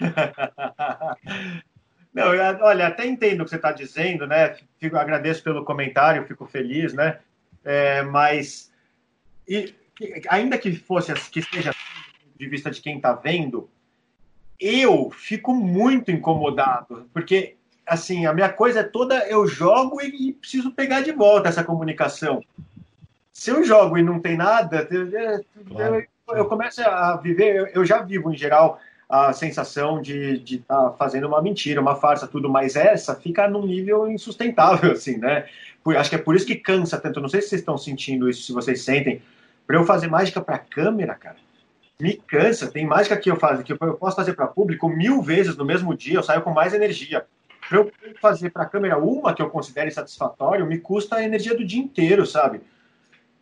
Não, olha, até entendo o que você está dizendo, né? Fico, agradeço pelo comentário, fico feliz, né? É, mas. E, ainda que fosse que seja de vista de quem está vendo, eu fico muito incomodado, porque assim, a minha coisa é toda eu jogo e, e preciso pegar de volta essa comunicação. Se eu jogo e não tem nada, eu, eu, eu começo a viver, eu já vivo em geral a sensação de estar tá fazendo uma mentira, uma farsa, tudo, mas essa fica num nível insustentável, assim, né? Acho que é por isso que cansa tanto. Não sei se vocês estão sentindo isso, se vocês sentem. Para eu fazer mágica para câmera, cara, me cansa. Tem mágica que eu faço, que eu posso fazer para público mil vezes no mesmo dia, eu saio com mais energia. Para eu fazer para câmera uma que eu considere satisfatório, me custa a energia do dia inteiro, sabe?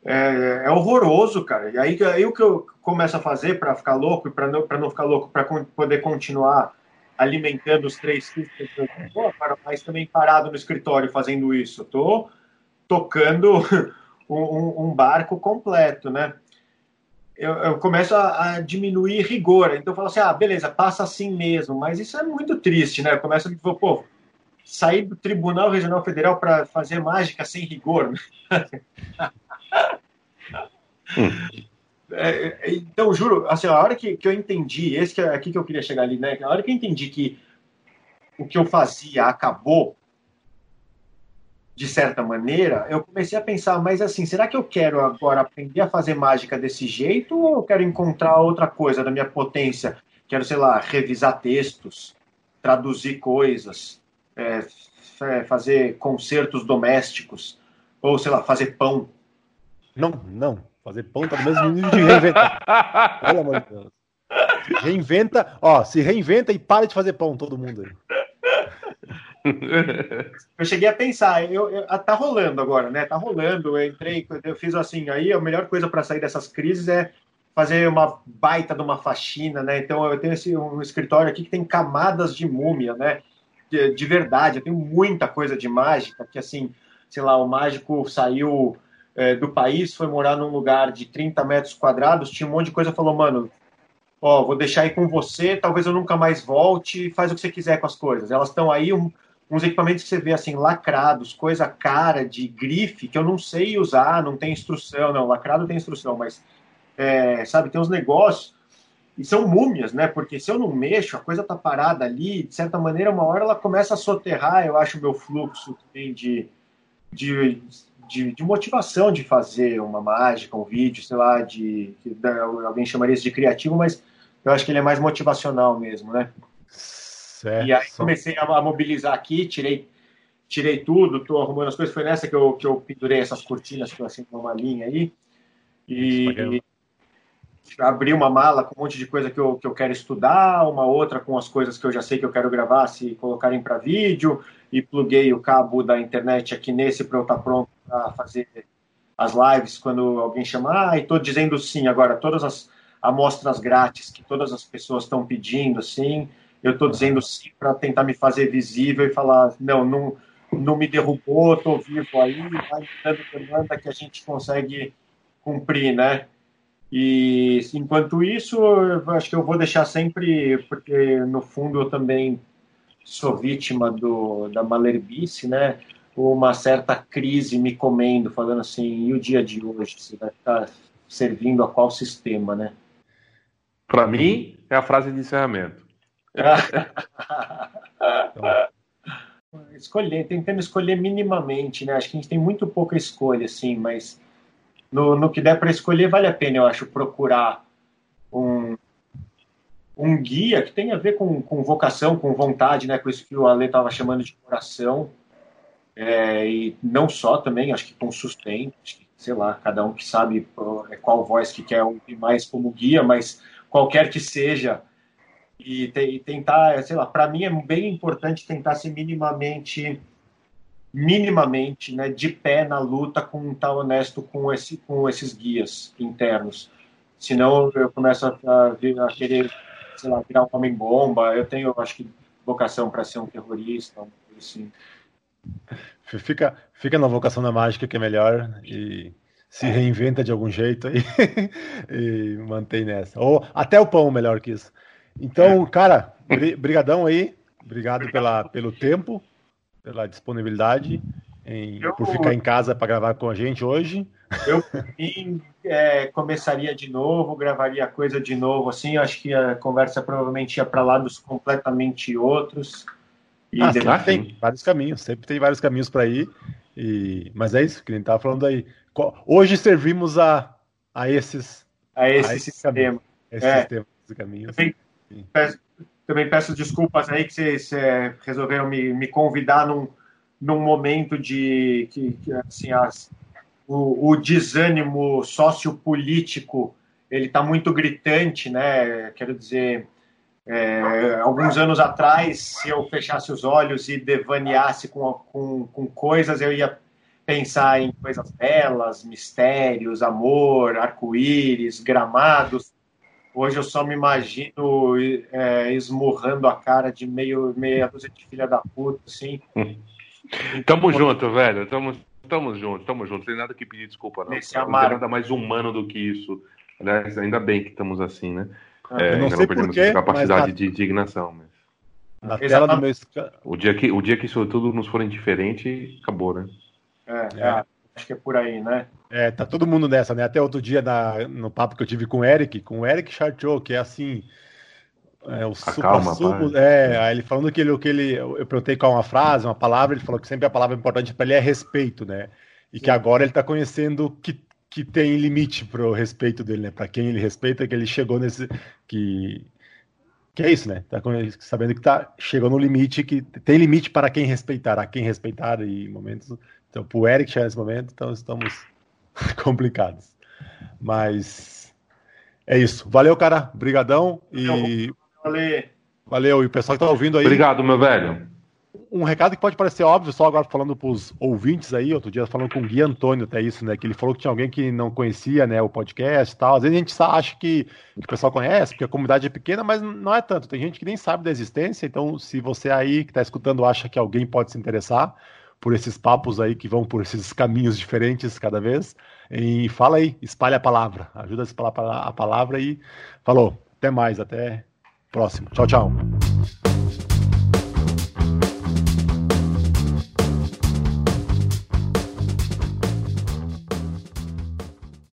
É, é horroroso, cara. E aí, aí o que eu começo a fazer para ficar louco e para não, não ficar louco, para poder continuar alimentando os três filhos, mas também parado no escritório fazendo isso. Estou tocando um, um, barco completo, né? Eu, eu começo a, a, diminuir rigor. Então eu falo assim, ah, beleza, passa assim mesmo. Mas isso é muito triste, né? Eu começo a pô, sair do Tribunal Regional Federal para fazer mágica sem rigor. hum. É, então, juro, assim, a hora que, que eu entendi, esse que é aqui que eu queria chegar ali, né? A hora que eu entendi que o que eu fazia acabou, de certa maneira, eu comecei a pensar, mas assim, será que eu quero agora aprender a fazer mágica desse jeito ou eu quero encontrar outra coisa da minha potência? Quero, sei lá, revisar textos, traduzir coisas, é, é fazer concertos domésticos, ou sei lá, fazer pão. Não, não. Fazer pão tá no mesmo nível de reinventar. Pelo amor de Deus. Reinventa, ó, se reinventa e para de fazer pão, todo mundo aí. Eu cheguei a pensar, eu, eu, ah, tá rolando agora, né? Tá rolando. Eu entrei, eu fiz assim, aí a melhor coisa para sair dessas crises é fazer uma baita de uma faxina, né? Então eu tenho esse um escritório aqui que tem camadas de múmia, né? De, de verdade, eu tenho muita coisa de mágica, que assim, sei lá, o mágico saiu é, do país, foi morar num lugar de 30 metros quadrados, tinha um monte de coisa, falou, mano, ó, vou deixar aí com você, talvez eu nunca mais volte, faz o que você quiser com as coisas. Elas estão aí, um, uns equipamentos que você vê assim, lacrados, coisa cara, de grife, que eu não sei usar, não tem instrução, não, lacrado tem instrução, mas, é, sabe, tem uns negócios, e são múmias, né? Porque se eu não mexo, a coisa tá parada ali, de certa maneira, uma hora ela começa a soterrar, eu acho, o meu fluxo de, de de, de, motivação de fazer uma mágica, um vídeo, sei lá, de, de, alguém chamaria isso de criativo, mas eu acho que ele é mais motivacional mesmo, né? Certo. E aí comecei a, mobilizar aqui, tirei tirei tudo, estou arrumando as coisas. Foi nessa que eu, que eu pendurei essas cortinas que eu assim uma linha aí. E, abri uma mala com um monte de coisa que eu, que eu quero estudar, uma outra com as coisas que eu já sei que eu quero gravar, se colocarem para vídeo, e pluguei o cabo da internet aqui nesse para eu estar tá pronto para fazer as lives quando alguém chamar. Ah, e estou dizendo sim agora, todas as amostras grátis que todas as pessoas estão pedindo, assim, eu estou dizendo sim para tentar me fazer visível e falar, não, não, não me derrubou, estou vivo aí, vai dando demanda que a gente consegue cumprir, né? E enquanto isso, acho que eu vou deixar sempre, porque no fundo eu também sou vítima do, da malerbice, né? Uma certa crise me comendo, falando assim, e o dia de hoje? Você vai estar servindo a qual sistema, né? Para mim, é a frase de encerramento. Escolher, tentando escolher minimamente, né? Acho que a gente tem muito pouca escolha, assim, mas no, no que der para escolher, vale a pena, eu acho, procurar um, um guia que tem a ver com, com vocação, com vontade, né? Com isso que o Ale estava chamando de coração. É, e não só também, acho que com sustento, acho que, sei lá, cada um que sabe é, qual voz que quer ouvir mais como guia, mas qualquer que seja, e, te, e tentar, sei lá, para mim é bem importante tentar ser minimamente minimamente né, de pé na luta com estar tá honesto com, esse, com esses guias internos. Senão eu começo a, a, a querer, sei lá, virar um homem-bomba. Eu tenho, acho que, vocação para ser um terrorista, assim. Fica, fica na vocação da mágica que é melhor e se reinventa de algum jeito aí e mantém nessa. Ou até o pão melhor que isso. Então, cara, brigadão aí. Obrigado pela, pelo tempo pela disponibilidade, em, eu, por ficar em casa para gravar com a gente hoje. Eu é, começaria de novo, gravaria coisa de novo, assim, acho que a conversa provavelmente ia para lados completamente outros. E ah, depois... tem vários caminhos, sempre tem vários caminhos para ir. E... Mas é isso que a gente estava falando aí. Hoje servimos a, a esses a esse, a esse sistema. Esse é. sistema de caminhos. Também peço, também peço, desculpas aí que vocês é, resolveram me, me convidar num, num momento de que, que assim as, o, o desânimo sociopolítico ele está muito gritante, né? Quero dizer, é, alguns anos atrás, se eu fechasse os olhos e devaneasse com, com, com coisas, eu ia pensar em coisas belas, mistérios, amor, arco-íris, gramados. Hoje eu só me imagino é, esmurrando a cara de meio, meia dúzia de filha da puta, assim. Tamo junto, velho. Tamo, tamo junto, tamo junto. Não tem nada que pedir desculpa, não. Nesse não tem nada mais humano do que isso. Aliás, ainda bem que estamos assim, né? Ah, é, não sei não porquê, capacidade na... de indignação. Mas... Na tela do meu... o, dia que, o dia que isso tudo nos for indiferente, acabou, né? É, é. é, acho que é por aí, né? É, tá todo mundo nessa, né? Até outro dia na, no papo que eu tive com o Eric, com o Eric Chartiot, que é assim. É, o supra é, aí ele falando que ele, que ele. Eu perguntei qual uma frase, uma palavra, ele falou que sempre a palavra importante para ele é respeito, né? E Sim. que agora ele tá conhecendo que, que tem limite pro respeito dele, né? Para quem ele respeita, que ele chegou nesse. Que, que é isso, né? Tá sabendo que tá, chegou no limite, que tem limite para quem respeitar, a quem respeitar em momentos então, para o Eric chegar nesse momento, então estamos complicados. Mas é isso. Valeu, cara. Brigadão e valeu. Valeu. E o pessoal que está ouvindo aí. Obrigado, meu velho. Um recado que pode parecer óbvio, só agora falando para os ouvintes aí, outro dia falando com o Gui Antônio até isso, né? Que ele falou que tinha alguém que não conhecia, né, o podcast e tal. Às vezes a gente acha que, que o pessoal conhece, porque a comunidade é pequena, mas não é tanto. Tem gente que nem sabe da existência, então se você aí que está escutando acha que alguém pode se interessar, por esses papos aí que vão por esses caminhos diferentes cada vez. E fala aí, espalha a palavra, ajuda a espalhar a palavra e falou. Até mais, até próximo. Tchau, tchau.